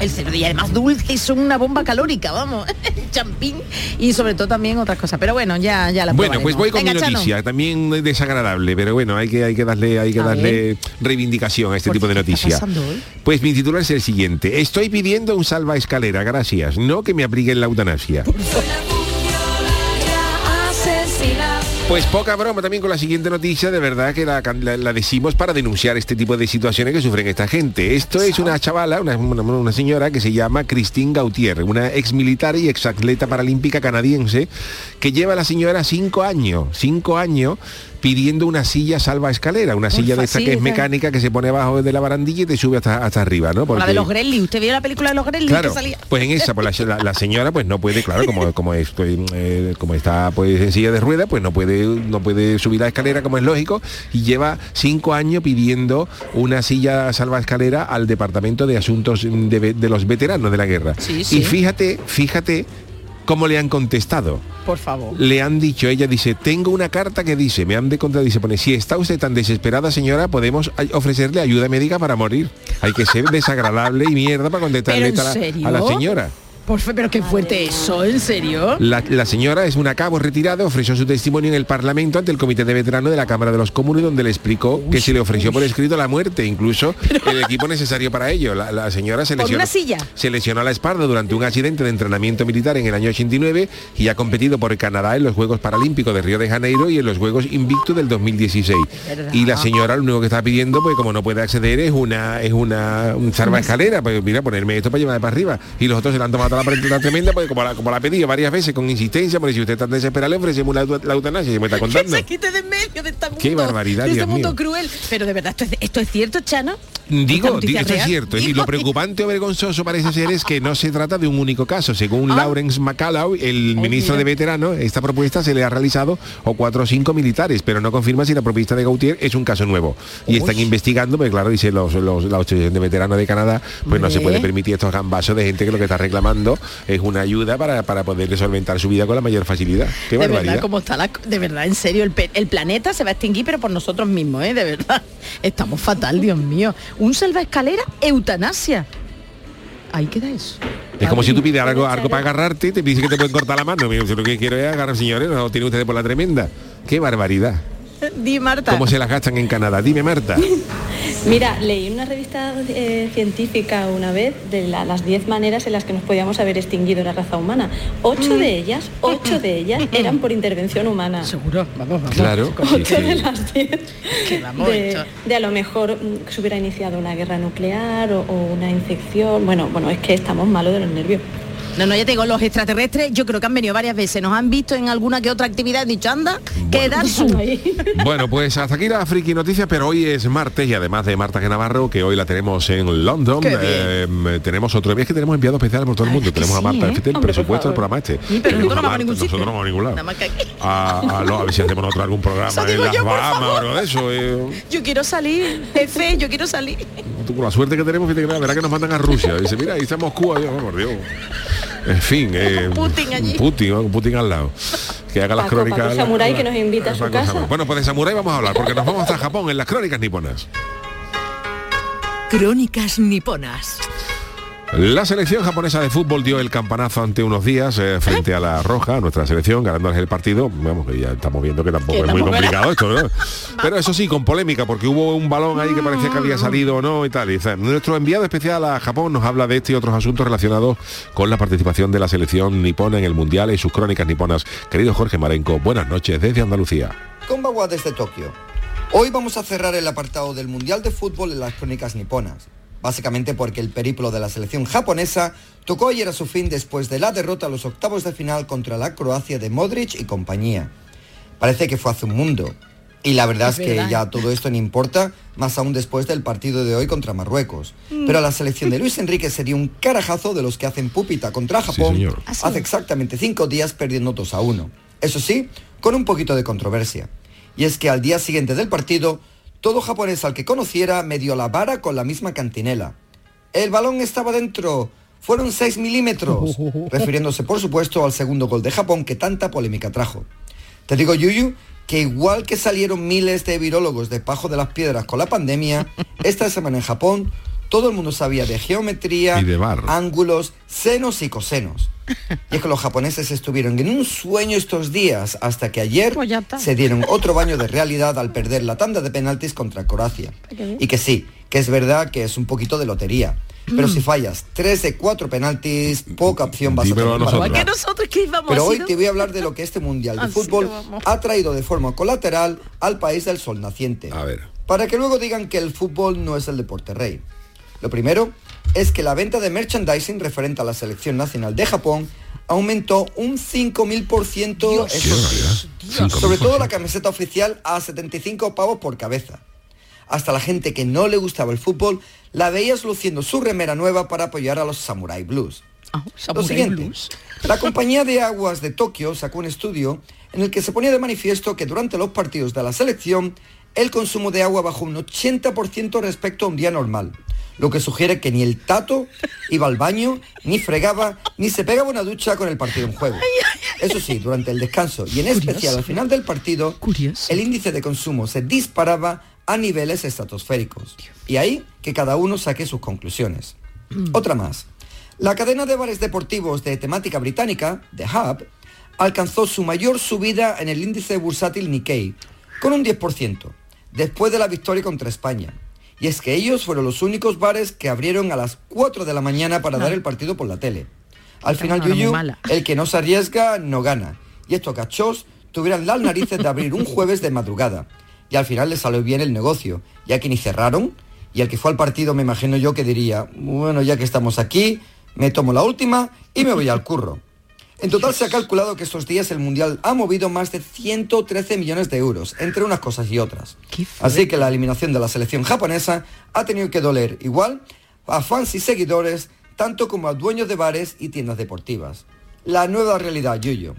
El cerdo y además dulce son una bomba calórica, vamos. El champín y sobre todo también otras cosas. Pero bueno, ya, ya la Bueno, pues voy con mi Venga, Chano. noticia, también desagradable, pero bueno, hay que, hay que darle, hay que A darle reivindicación a este tipo de noticias. Pues mi titular es el siguiente. Estoy pidiendo un salva escalera, gracias. No que me apliquen la eutanasia. Pues poca broma también con la siguiente noticia, de verdad que la, decimos para denunciar este tipo de situaciones que sufren esta gente. Esto es una chavala, una, una- una señora que se llama Christine Gautier, una ex militar y ex atleta paralímpica canadiense, que lleva a la señora cinco años, cinco años pidiendo una silla salva escalera, una silla de esta sí, que es mecánica que se pone abajo de la barandilla y te sube hasta, hasta arriba, ¿no? La Porque- de los Gremlins. ¿Usted vio la película de los Gremlins Claro, que salía? pues en esa, pues la, la- la señora pues no puede, claro, como, como, es, pues, eh, como está pues en silla de ruedas, pues no puede, no puede subir la escalera como es lógico, y lleva cinco años pidiendo una silla salva escalera al Departamento de Asuntos de, los Veteranos de la Guerra. Sí, sí. Y fíjate, fíjate ¿Cómo le han contestado? Por favor. Le han dicho, ella dice, tengo una carta que dice, me han de contra, dice, pone, si está usted tan desesperada, señora, podemos ofrecerle ayuda médica para morir. Hay que ser desagradable y mierda para contestarle a la señora. Por fe- pero qué fuerte eso, ¿en serio? La, la señora es una cabo retirada, ofreció su testimonio en el Parlamento ante el Comité de Veteranos de la Cámara de los Comunes, donde le explicó que se le ofreció por escrito la muerte, incluso el equipo necesario para ello. La, la señora se ¿Por lesionó, una silla? se lesionó la espalda durante un accidente de entrenamiento militar en el año 89 y ha competido por Canadá en los Juegos Paralímpicos de Río de Janeiro y en los Juegos Invictus del 2016. Y la señora lo único que está pidiendo, pues como no puede acceder, es una es una un salvaescalera, pues mira, ponerme esto para llevarme para arriba. Y los otros se le han tomado la prenda tremenda, pues como la, como la ha pedido varias veces con insistencia, porque si usted está desesperado, le ofrecemos la, la eutanasia, se me está Que contando. se quite de en medio de mundo. Qué barbaridad, de este Dios mundo mío. cruel. Pero de verdad, ¿esto es, esto es cierto, Chano? Digo, ¿Esta noticia digo, esto es cierto. Y lo preocupante o vergonzoso parece ser es que no se trata de un único caso. Según Ah. Lawrence McCallum, el ministro de Veteranos, esta propuesta se le ha realizado a cuatro o cinco militares, pero no confirma si la propuesta de Gautier es un caso nuevo. Y están investigando, pues claro, dice los, los- la Asociación de Veteranos de Canadá, pues no se puede permitir estos gambazos de gente que lo que está reclamando es una ayuda para, para poder solventar su vida con la mayor facilidad. Qué de barbaridad. verdad, como está la, de verdad, en serio, el, el planeta se va a extinguir, pero por nosotros mismos, ¿eh? De verdad. Estamos fatal, Dios mío. Un selva escalera, eutanasia. Ahí queda eso. Es como si tú pides algo, algo para agarrarte, te dice que te pueden cortar la mano. Si lo que quiero es agarrar, señores, no tiene ustedes por la tremenda. Qué barbaridad. Di Marta. ¿Cómo se las gastan en Canadá? Dime, Marta. Mira, leí en una revista eh, científica una vez de la- las 10 maneras en las que nos podíamos haber extinguido la raza humana. Ocho de ellas, ocho de ellas eran por intervención humana. Seguro, vamos, vamos. Claro. Ocho de las 10 Que vamos, de, a lo mejor mm, que se hubiera iniciado una guerra nuclear o, o una infección. Bueno, bueno, es que estamos malos de los nervios. No, no, ya te digo, los extraterrestres yo creo que han venido varias veces, nos han visto en alguna que otra actividad, dicho, anda, quedar su... Bueno, pues hasta aquí la friki noticia, pero hoy es martes y además de Marta. Navarro, que hoy la tenemos en London, eh, tenemos otro día que tenemos enviado especial por todo el mundo. tenemos a Marta, ¿eh? el Hombre, presupuesto del programa este. Sí, pero Tenemos nosotros no vamos a ningún sitio. Nosotros no vamos a ningún lado. Nada más que aquí. A, a, lo- a ver si hacemos nosotros algún programa Eso en las yo, Bahamas o algo de eso. eh. Yo quiero salir, jefe, yo quiero salir. Tú, con la suerte que tenemos, fíjate que la verdad que nos mandan a Rusia. Dice, mira, ahí está Moscú, adiós, por Dios. En fin, eh, Putin allí. Putin, al lado. Que haga las Paco, crónicas. Paco Samurai, que nos invita a su Paco casa. Samurai. Bueno, pues de Samurai vamos a hablar, porque nos vamos hasta Japón en las crónicas niponas. Crónicas niponas. La selección japonesa de fútbol dio el campanazo ante unos días eh, frente a la Roja, nuestra selección, ganándoles el partido. Vamos, que ya estamos viendo que tampoco Que es muy era- complicado esto, ¿no? Pero eso sí, con polémica, porque hubo un balón ahí que parecía que Mm. había salido o no y tal. Y, o sea, nuestro enviado especial a Japón nos habla de este y otros asuntos relacionados con la participación de la selección nipona en el Mundial y sus crónicas niponas. Querido Jorge Marenco, buenas noches desde Andalucía. Konbawa desde Tokio. Hoy vamos a cerrar el apartado del Mundial de Fútbol en las crónicas niponas. Básicamente porque el periplo de la selección japonesa tocó ayer a su fin después de la derrota a los octavos de final contra la Croacia de Modric y compañía. Parece que fue hace un mundo. Y la verdad es, Es que ya todo esto no importa, más aún después del partido de hoy contra Marruecos. Mm. Pero a la selección de Luis Enrique sería un carajazo de los que hacen pupita contra Japón. Ah, sí. hace exactamente cinco días perdiendo 2 a 1. Eso sí, con un poquito de controversia. Y es que al día siguiente del partido, todo japonés al que conociera me dio la vara con la misma cantinela. El balón estaba dentro. Fueron 6 milímetros. Refiriéndose, por supuesto, al segundo gol de Japón que tanta polémica trajo. Te digo, Yuyu, que igual que salieron miles de virólogos de Pajo de las Piedras con la pandemia, esta semana en Japón todo el mundo sabía de geometría, Y de bar. ángulos, senos y cosenos. Y es que los japoneses estuvieron en un sueño estos días hasta que ayer se dieron otro baño de realidad al perder la tanda de penaltis contra Croacia. Y que sí, que es verdad que es un poquito de lotería. Pero si fallas 3 de 4 penaltis, poca opción vas Dímelo a tener para nosotros. ganar. Que nosotros que íbamos Pero hoy sido- te voy a hablar de lo que este Mundial de Fútbol ha traído de forma colateral al país del sol naciente. A ver. Para que luego digan que el fútbol no es el deporte rey. Lo primero es que la venta de merchandising referente a la selección nacional de Japón aumentó un 5.000% estos días. Dios. Sobre todo la camiseta oficial a 75 pavos por cabeza. Hasta la gente que no le gustaba el fútbol la veías luciendo su remera nueva para apoyar a los Samurai Blues. Lo Samurai siguiente, Blues. la compañía de aguas de Tokio sacó un estudio en el que se ponía de manifiesto que durante los partidos de la selección el consumo de agua bajó un 80% respecto a un día normal, lo que sugiere que ni el tato iba al baño, ni fregaba, ni se pegaba una ducha con el partido en juego. Eso sí, durante el descanso y en especial al final del partido, el índice de consumo se disparaba a niveles estratosféricos. Y ahí que cada uno saque sus conclusiones. Otra más. La cadena de bares deportivos de temática británica, The Hub, alcanzó su mayor subida en el índice bursátil Nikkei, con un 10%, después de la victoria contra España. Y es que ellos fueron los únicos bares que abrieron a las 4 de la mañana para dar el partido por la tele. Al final, Yuyu, el que no se arriesga, no gana. Y estos cachos tuvieran las narices de abrir un jueves de madrugada. Y al final les salió bien el negocio, ya que ni cerraron. Y el que fue al partido me imagino yo que diría, bueno, ya que estamos aquí, me tomo la última y me voy al curro. En total se ha calculado que estos días el Mundial ha movido más de 113 millones de euros, entre unas cosas y otras. Así que la eliminación de la selección japonesa ha tenido que doler igual a fans y seguidores, tanto como a dueños de bares y tiendas deportivas. La nueva realidad, Yuyo.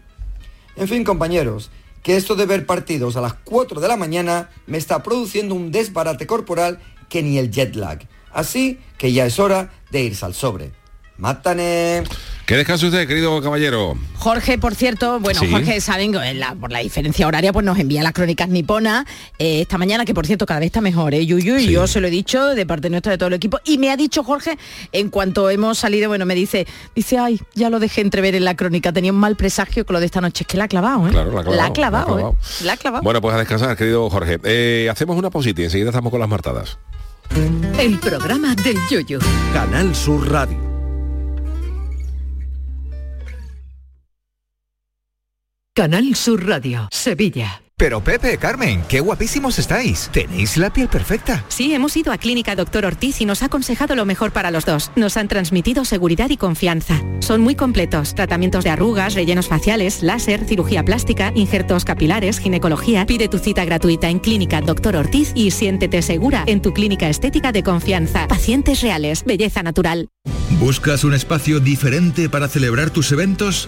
En fin, compañeros, que esto de ver partidos a las 4 de la mañana me está produciendo un desbarate corporal que ni el jet lag. Así que ya es hora de irse al sobre. ¡Mátane! Que descanse usted, querido caballero. Jorge, por cierto, bueno, Sí. Jorge, saben, que en la- por la diferencia horaria, pues nos envía las crónicas niponas eh, esta mañana, que por cierto cada vez está mejor, ¿eh? Yuyu, y yo se lo he dicho de parte nuestra de todo el equipo. Y me ha dicho Jorge, en cuanto hemos salido, bueno, me dice, dice, ay, ya lo dejé entrever en la crónica, tenía un mal presagio con lo de esta noche. Es que la ha clavado, ¿eh? Claro, la ha clavado, La ha clavado, la ha clavado. ¿eh? La ha clavado. Bueno, pues a descansar, querido Jorge. Eh, hacemos una pausita y enseguida estamos con las martadas. El programa del Yoyo. Canal Sur Radio. Canal Sur Radio, Sevilla. Pero Pepe, Carmen, qué guapísimos estáis. Tenéis la piel perfecta. Sí, hemos ido a Clínica Doctor Ortiz y nos ha aconsejado lo mejor para los dos. Nos han transmitido seguridad y confianza. Son muy completos. Tratamientos de arrugas, rellenos faciales, láser, cirugía plástica, injertos capilares, ginecología. Pide tu cita gratuita en Clínica Doctor Ortiz y siéntete segura en tu clínica estética de confianza. Pacientes reales, belleza natural. ¿Buscas un espacio diferente para celebrar tus eventos?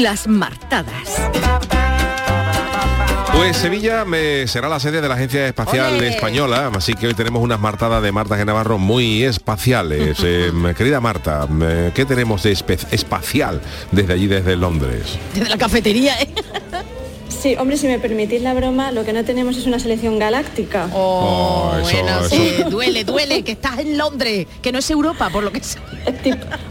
Las martadas. Pues Sevilla me, será la sede de la Agencia Espacial. Española, así que hoy tenemos unas martadas de Marta G. Navarro muy espaciales. Eh, querida Marta, ¿qué tenemos de espacial desde allí, desde Londres? Desde la cafetería, ¿eh? Sí, hombre, si me permitís la broma, lo que no tenemos es una selección galáctica. Oh, eso- bueno, eso- sí, duele, duele, que estás en Londres, que no es Europa, por lo que sea.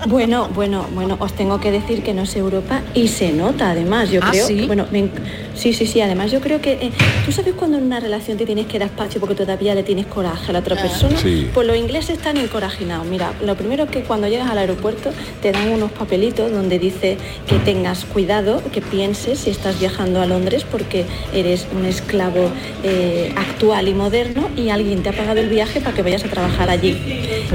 Bueno, bueno, bueno, os tengo que decir que no es Europa y se nota además, yo ¿Ah, creo. sí? que- bueno, me sí, sí, sí, además yo creo que eh, tú sabes cuando en una relación te tienes que dar espacio porque todavía le tienes coraje a la otra persona. Sí. Pues los ingleses están encorajinados. Mira, lo primero es que cuando llegas al aeropuerto te dan unos papelitos donde dice que tengas cuidado, que pienses si estás viajando a Londres porque eres un esclavo eh, actual y moderno y alguien te ha pagado el viaje para que vayas a trabajar allí.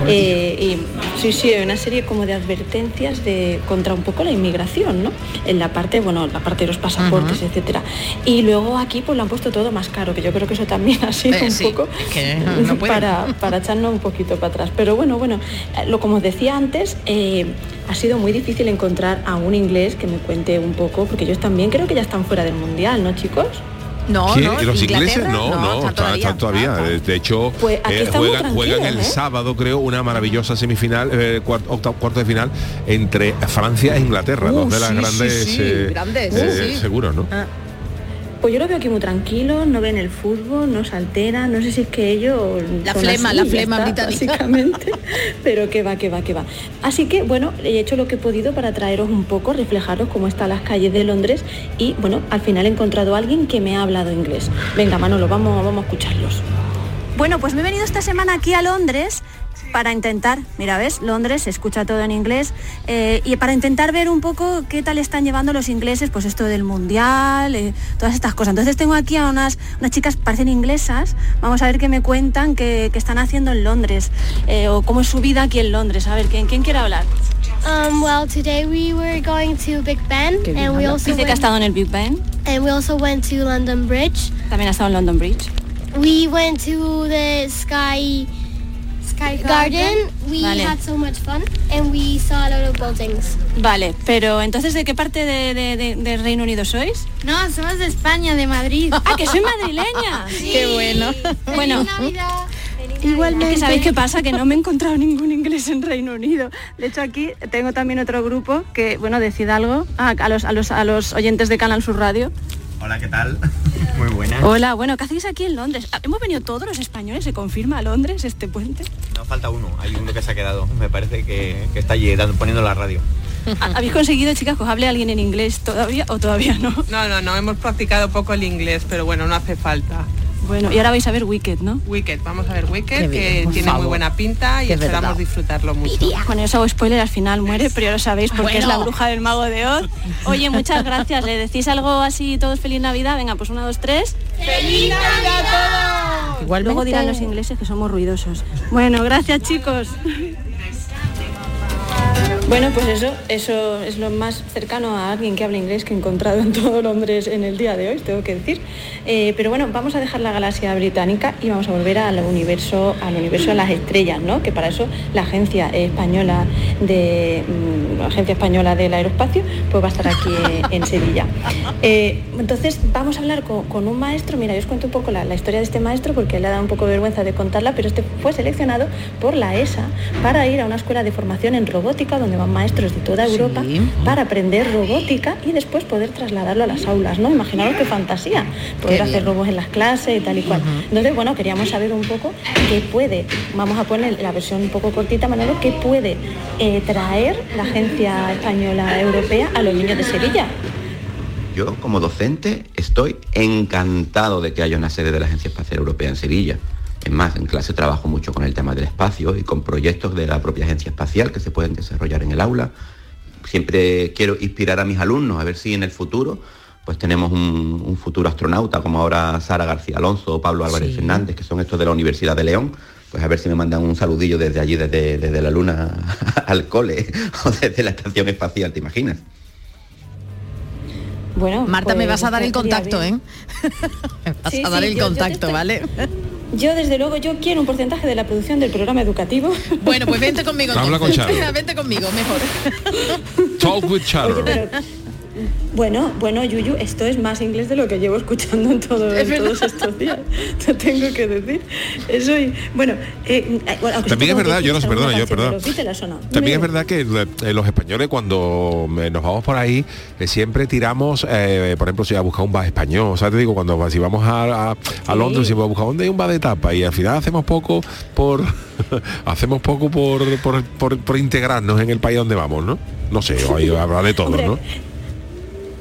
Eh, y sí, sí, hay una serie como de advertencias de contra un poco la inmigración, ¿no? En la parte, bueno, la parte de los pasaportes, etcétera. Y luego aquí pues lo han puesto todo más caro, que yo creo que eso también ha sido Eh, un sí, poco que no para, para echarnos un poquito para atrás. Pero bueno, bueno, eh, lo como os decía antes, eh, ha sido muy difícil encontrar a un inglés que me cuente un poco, porque ellos también creo que ya están fuera del mundial, ¿no, chicos? No, no, ¿Los ingleses? No, no, están todavía. De hecho, Pues eh, juegan, juegan el ¿eh? sábado, creo, una maravillosa semifinal, eh, cuarto, octavo- cuarto de final entre Francia e Inglaterra, Uh, dos de las sí, grandes, sí, sí, eh, grandes, eh, seguros, ¿no? Ah. Pues yo lo veo aquí muy tranquilo, no ven el fútbol, no se alteran, no sé si es que ellos... La son flema, así, la flema está, británica. Básicamente, pero que va, que va, que va. Así que, bueno, he hecho lo que he podido para traeros un poco, reflejaros cómo están las calles de Londres y, bueno, al final he encontrado a alguien que me ha hablado inglés. Venga, Manolo, vamos, vamos a escucharlos. Bueno, pues me he venido esta semana aquí a Londres para intentar, mira, ves, Londres se escucha todo en inglés, eh, y para intentar ver un poco qué tal están llevando los ingleses, pues esto del mundial, eh, todas estas cosas. Entonces tengo aquí a unas, unas chicas, parecen inglesas, vamos a ver qué me cuentan que, que están haciendo en Londres, eh, o cómo es su vida aquí en Londres. A ver, ¿quién, quién quiere hablar? Um, well, today we were going to Big Ben, Qué and we also Dice que ha estado en el Big Ben, and we also went to London Bridge. también ha estado en London Bridge. We went to the Sky Garden. We Vale. had so much fun, and we saw a lot of buildings. Vale, pero entonces, ¿de qué parte de, de- de- del Reino Unido sois? No, somos de España, de Madrid. Ah, que soy madrileña. Qué bueno. Bueno, Igualmente. Es que sabéis qué pasa, que no me he encontrado ningún inglés en Reino Unido. De hecho aquí tengo también otro grupo que, bueno, decid algo Ah, a, los, a, los, a los oyentes de Canal Sur Radio. Hola, ¿qué tal? Muy buena. Hola, bueno, ¿qué hacéis aquí en Londres? Ah, ¿Hemos venido todos los españoles? ¿Se confirma a Londres este puente? No falta uno, hay uno que se ha quedado. Me parece que, que está allí dando- poniendo la radio. ¿Habéis conseguido, chicas, que os hable alguien en inglés todavía o todavía no? No, no, no, hemos practicado poco el inglés, pero bueno, no hace falta. Bueno, y ahora vais a ver Wicked, ¿no? Wicked, vamos a ver Wicked, bien, que tiene muy buena pinta y esperamos verdad. disfrutarlo mucho. Con eso hago spoiler, al final muere, pero ya lo sabéis porque es la bruja del mago de Oz. Oye, muchas gracias. ¿Le decís algo así, todos feliz Navidad? Venga, pues una, dos, tres. ¡Feliz Navidad a todos! Igual luego dirán los ingleses que somos ruidosos. Bueno, gracias chicos. Bueno, pues eso, eso es lo más cercano a alguien que habla inglés que he encontrado en todo Londres en el día de hoy, tengo que decir. Eh, pero bueno, vamos a dejar la galaxia británica y vamos a volver al universo, al universo de las estrellas, ¿no? Que para eso la agencia española mm, la agencia española del aeroespacio, pues va a estar aquí en Sevilla. Eh, entonces vamos a hablar con, con un maestro. Mira, yo os cuento un poco la, la historia de este maestro porque le ha dado un poco de vergüenza de contarla, pero este fue seleccionado por la ESA para ir a una escuela de formación en robótica donde van maestros de toda Europa para aprender robótica y después poder trasladarlo a las aulas, ¿no? Imaginaros qué fantasía, poder Qué hacer bien. robots en las clases y tal y cual. Entonces, bueno, queríamos saber un poco qué puede, vamos a poner la versión un poco cortita, Manolo, qué puede eh, traer la Agencia Española Europea a los niños de Sevilla. Yo, como docente, estoy encantado de que haya una sede de la Agencia Espacial Europea en Sevilla. Es más, en clase trabajo mucho con el tema del espacio y con proyectos de la propia Agencia Espacial que se pueden desarrollar en el aula. Siempre quiero inspirar a mis alumnos a ver si en el futuro pues tenemos un, un futuro astronauta como ahora Sara García Alonso o Pablo Álvarez Sí. Fernández, que son estos de la Universidad de León. Pues a ver si me mandan un saludillo desde allí, desde, desde la luna al cole o desde la estación espacial, ¿te imaginas? Bueno, Marta, me pues, vas a dar el contacto, bien. ¿eh? me vas Sí, a dar sí, el yo- yo te contacto, estoy- ¿vale? Yo, desde luego, yo quiero un porcentaje de la producción del programa educativo. Bueno, pues vente conmigo. Habla con. Charo. vente conmigo, mejor. Talk with Charo. Bueno, bueno, Yuyu, esto es más inglés de lo que llevo escuchando en, todo- Es en verdad. todos estos días. Te tengo que decir. Eso y, bueno, eh, eh, bueno, También es verdad, que yo no sé, escuchar perdona, una yo, ¿o no? También es verdad que eh, los españoles cuando nos vamos por ahí eh, siempre tiramos, eh, por ejemplo, si a buscar un bar español, o sea, te digo, cuando si vamos a, a, a Londres y vamos a buscar dónde hay un bar de tapa y al final hacemos poco por hacemos poco por, por, por- por integrarnos en el país donde vamos, ¿no? No sé, ahí habrá de todo, Hombre, ¿no?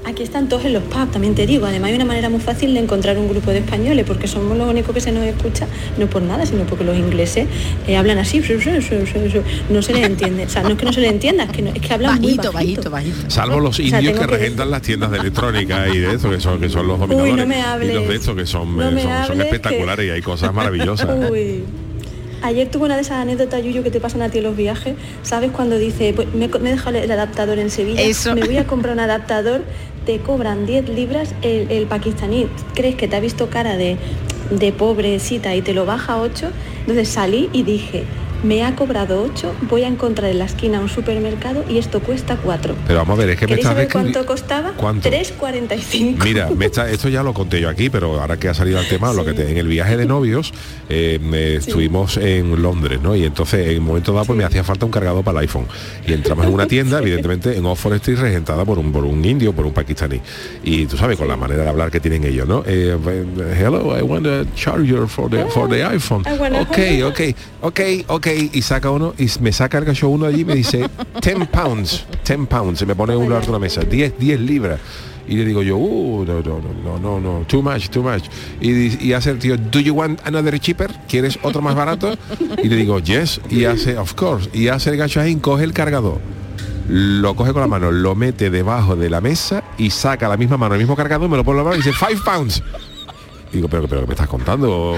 Aquí están todos en los pubs, también te digo. Además hay una manera muy fácil de encontrar un grupo de españoles, porque somos los únicos que se nos escucha, no por nada, sino porque los ingleses eh, hablan así, no se les entiende. O sea, no es que no se les entienda, es que, no- es que hablan muy Bajito, bajito. bajito, bajito. Salvo los O sea, indios que que- regentan las tiendas de electrónica y de eso, que son, que son los dominadores. no me y los de estos que son, No eh, me son, son hables, que- espectaculares y hay cosas maravillosas. Uy. Ayer tuve una de esas anécdotas, Yuyu, que te pasan a ti en los viajes. ¿Sabes cuando dice, "Pues me, me he dejado el adaptador en Sevilla? Eso. Me voy a comprar un adaptador, te cobran 10 libras el, el pakistaní. ¿Crees que te ha visto cara de, de pobrecita y te lo baja a 8? Entonces salí y dije, me ha cobrado 8, voy a encontrar en la esquina un supermercado y esto cuesta 4. Pero vamos a ver, es que me ¿Queréis estás saber cuánto costaba? ¿Cuánto? 3,45. Mira, me está- esto ya lo conté yo aquí, pero ahora que ha salido el tema, lo que te- en el viaje de novios eh, estuvimos en Londres, ¿no? Y entonces en un momento dado pues me hacía falta un cargador para el iPhone. Y entramos en una tienda, evidentemente, en Oxford Street, regentada por un, por un indio, por un pakistaní. Y tú sabes, con la manera de hablar que tienen ellos, ¿no? Eh, hello, I want a charger for the, for the iPhone. I wanna- Ok, ok, ok, Y saca uno, y me saca el cacho uno allí y me dice 10 pounds, 10 pounds. Se me pone un lado de una mesa, 10, 10 libras. Y le digo yo, uh, no, no, no, no, no, too much, too much. Y, y hace el tío, do you want another cheaper? ¿Quieres otro más barato? Y le digo, yes. Y hace, of course. Y hace el gacho ahí, coge el cargador. Lo coge con la mano, lo mete debajo de la mesa y saca la misma mano, el mismo cargador, me lo pone en la mano y dice, five pounds. Digo, pero, pero ¿qué me estás contando?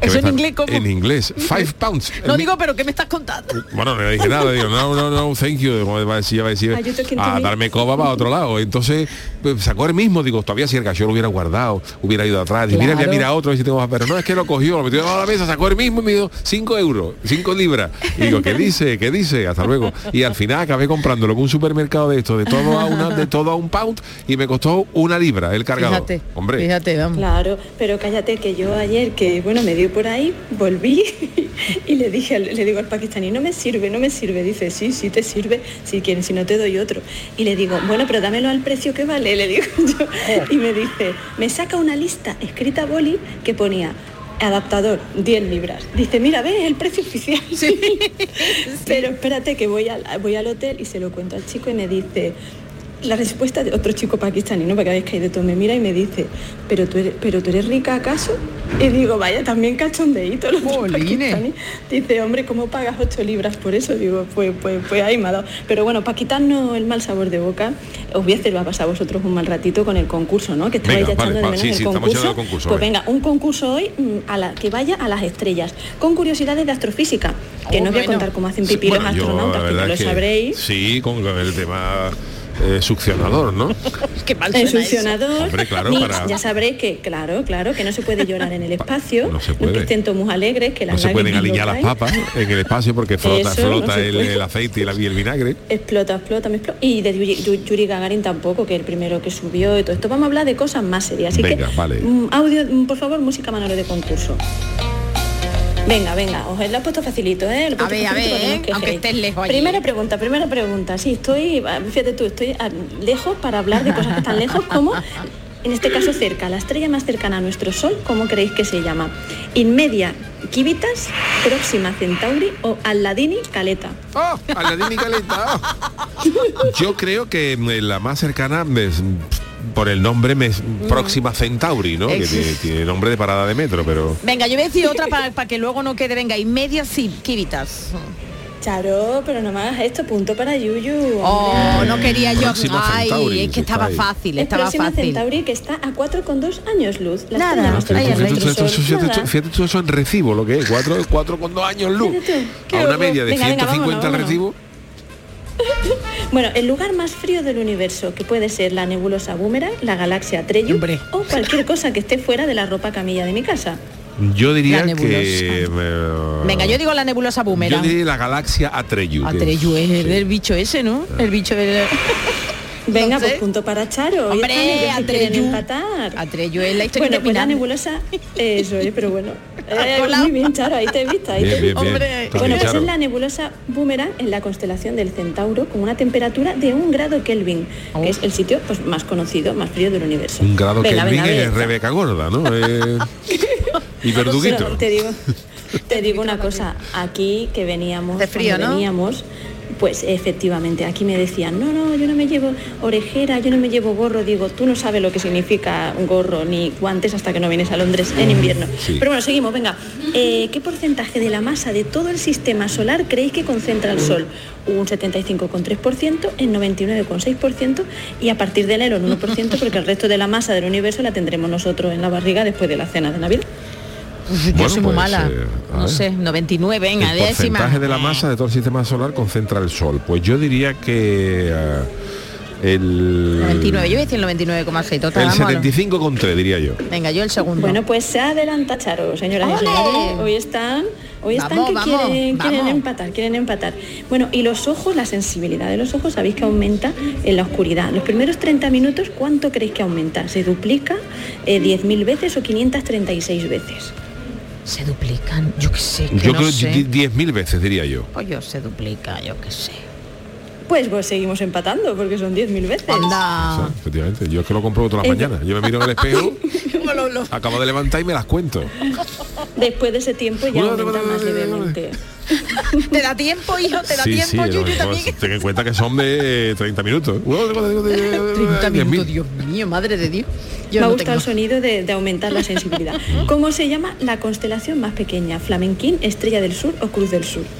¿Qué ¿Eso en estás- inglés cómo? En inglés, five pounds. No digo, pero ¿qué me estás contando? bueno, no le dije nada, digo, no, no, no, thank you, como va a decir, va a decir, Ah, a darme coba para otro lado. Entonces, pues, sacó el mismo, digo, todavía si el gallo lo hubiera guardado, hubiera ido atrás, y mira, Claro. mira, mira otro, a ver si tengo más, pero no, es que lo cogió, lo metió de la mesa, sacó el mismo y me dio 5 euros, 5 libras. Y digo, ¿qué dice? ¿Qué dice? Hasta luego. Y al final acabé comprándolo en un supermercado de esto, de todo a una, de todo a un pound, y me costó una libra el cargador. Fíjate, Hombre. Fíjate, vamos. Claro, pero cállate que yo ayer que bueno me dio por ahí, volví y le dije, al- le digo al pakistaní, no me sirve, no me sirve. Dice, sí, sí te sirve, si quieres, si no te doy otro. Y le digo, bueno, pero dámelo al precio que vale, le digo yo. Y me dice, me saca una lista escrita a boli que ponía adaptador 10 libras. Dice, mira, ves el precio oficial. Pero espérate que voy al, voy al hotel y se lo cuento al chico y me dice, la respuesta de otro chico pakistaní, ¿no? Porque habéis caído todo, me mira y me dice, ¿pero tú eres, ¿pero tú eres rica acaso? Y digo, vaya, también cachondeíto los pakistaní. Dice, hombre, ¿cómo pagas 8 libras por eso? Digo, pues, pues, pues ahí me ha dado. Pero bueno, para quitarnos el mal sabor de boca, os voy a hacer, va a pasar a vosotros un mal ratito con el concurso, ¿no? Que Venga, ya vale, echando de menos sí, el sí, concurso. echando el concurso, pues venga. venga, un concurso hoy mm, a la, que vaya a las estrellas, con curiosidades de astrofísica, que Oh, no os voy a contar cómo hacen pipí los Bueno, yo, astronautas, la que lo que sabréis. Sí, con el tema eh, succionador, ¿no? Qué mal el eso. succionador. Hombre, claro, Ni- para- Ya sabréis que, claro, claro, que no se puede llorar en el espacio. No se que puede. estén todos muy alegres, que No las se pueden alinear no las papas en el espacio porque flota, Eso, no flota el, aceite y, la- y el vinagre. Explota, explota, me explota. Y de Yuri, Yu- Yuri Gagarin tampoco, que el primero que subió y todo esto. Vamos a hablar de cosas más serias. Así Venga, que, vale. mm, audio, mm, por favor, música Manolo de concurso. Venga, venga, os lo he puesto facilito, ¿eh? Lo he A puesto ver, a facilito ver, que ¿eh? Aunque estés lejos allí. Primera pregunta, primera pregunta. Sí, estoy, fíjate tú, estoy lejos para hablar de cosas que están lejos, como en este caso cerca, la estrella más cercana a nuestro Sol, ¿cómo creéis que se llama? Inmedia Kivitas, Próxima Centauri o Alladini Caleta. ¡Oh! Aladín y Caleta. Yo creo que mm, la más cercana es, mm, por el nombre me es Próxima Centauri, ¿no? Que tiene, tiene nombre de parada de metro, pero. Venga, yo voy a decir otra para que luego no quede, venga, y medias sí, kivitas. Charo, pero no me hagas esto, punto para Yuyu. Oh, hombre. no quería yo. Ay, Centauri, es que estaba fácil, Es estaba Próxima fácil. Centauri que está a 4,2 años luz. Nada, es Fíjate tú, nuestro fíjate tú, Sol. fíjate tú, Nada. fíjate tú eso en recibo, lo que es, cuatro, cuatro con dos años luz. A una media de Venga, venga, 150 vámonos, al vámonos. recibo. Bueno, el lugar más frío del universo, que puede ser la nebulosa Boomerang, la galaxia Trello o cualquier cosa que esté fuera de la ropa camilla de mi casa. Yo diría La que. eh, Venga, yo digo la nebulosa Yo boomerang. diría la galaxia Atreyu. Atreyu es del bicho ese, ¿no? El bicho del... Venga, pues punto para Charo. Hombre, quieren Atreyu. empatar. Atreyu es la historia Bueno, pues la nebulosa, eso es, pero bueno. Eh, muy bien, Charo, ahí te he visto. Ahí Bien, te bien. Hombre. Bueno, pues Charo. es la nebulosa Boomerang en la constelación del Centauro con una temperatura de un grado Kelvin, que es el sitio pues, más conocido, más frío del universo. Un grado Venga, Kelvin venga, es. Rebeca Gorda, ¿no? Eh, y verduguito. Pero te digo, te digo una cosa, aquí que veníamos, De frío, cuando ¿no? veníamos, Pues efectivamente, aquí me decían, no, no, yo no me llevo orejera, yo no me llevo gorro. Digo, tú no sabes lo que significa un gorro ni guantes hasta que no vienes a Londres en invierno. Sí. Pero bueno, seguimos, venga. Eh, ¿Qué porcentaje de la masa de todo el sistema solar creéis que concentra el Sol? Un 75,3%, el 99,6% y a partir de enero un 1% porque el resto de la masa del universo la tendremos nosotros en la barriga después de la cena de Navidad. Yo Bueno, soy muy pues, mala. eh, no sé, 99, venga, el décima. porcentaje de la masa de todo el sistema solar concentra el Sol. Pues yo diría que eh, el, 99, yo voy a decir el 99,6. Total, el vamos a lo- 75,3 diría yo. Venga, yo el segundo. Bueno, pues se adelanta Charo, señoras señores. Hoy están, hoy están Vamos, que vamos, quieren, empatar, quieren empatar. Bueno, y los ojos, la sensibilidad de los ojos, sabéis que aumenta en la oscuridad. Los primeros 30 minutos, ¿cuánto creéis que aumenta? ¿Se duplica eh, 10.000 veces o 536 veces? Se duplican, yo qué sé, que Yo no creo sé. di- 10.000 veces diría yo. Pues yo se duplica, yo qué sé. Pues, pues seguimos empatando porque son 10.000 veces. O sea, efectivamente, yo es que lo compro todas las mañanas. Yo me miro en el espejo, acabo de levantar y me las cuento. Después de ese tiempo ya aumenta más levemente. ¿Te da tiempo, hijo? ¿Te da Sí, sí, tiempo, no, Yuyu, no, también? ten en cuenta que son de eh, 30 minutos. 30 10.000. minutos, Dios mío, madre de Dios. Yo Me ha no gustado el sonido de, de aumentar la sensibilidad. ¿Cómo se llama la constelación más pequeña? ¿Flamenquín, Estrella del Sur o Cruz del Sur?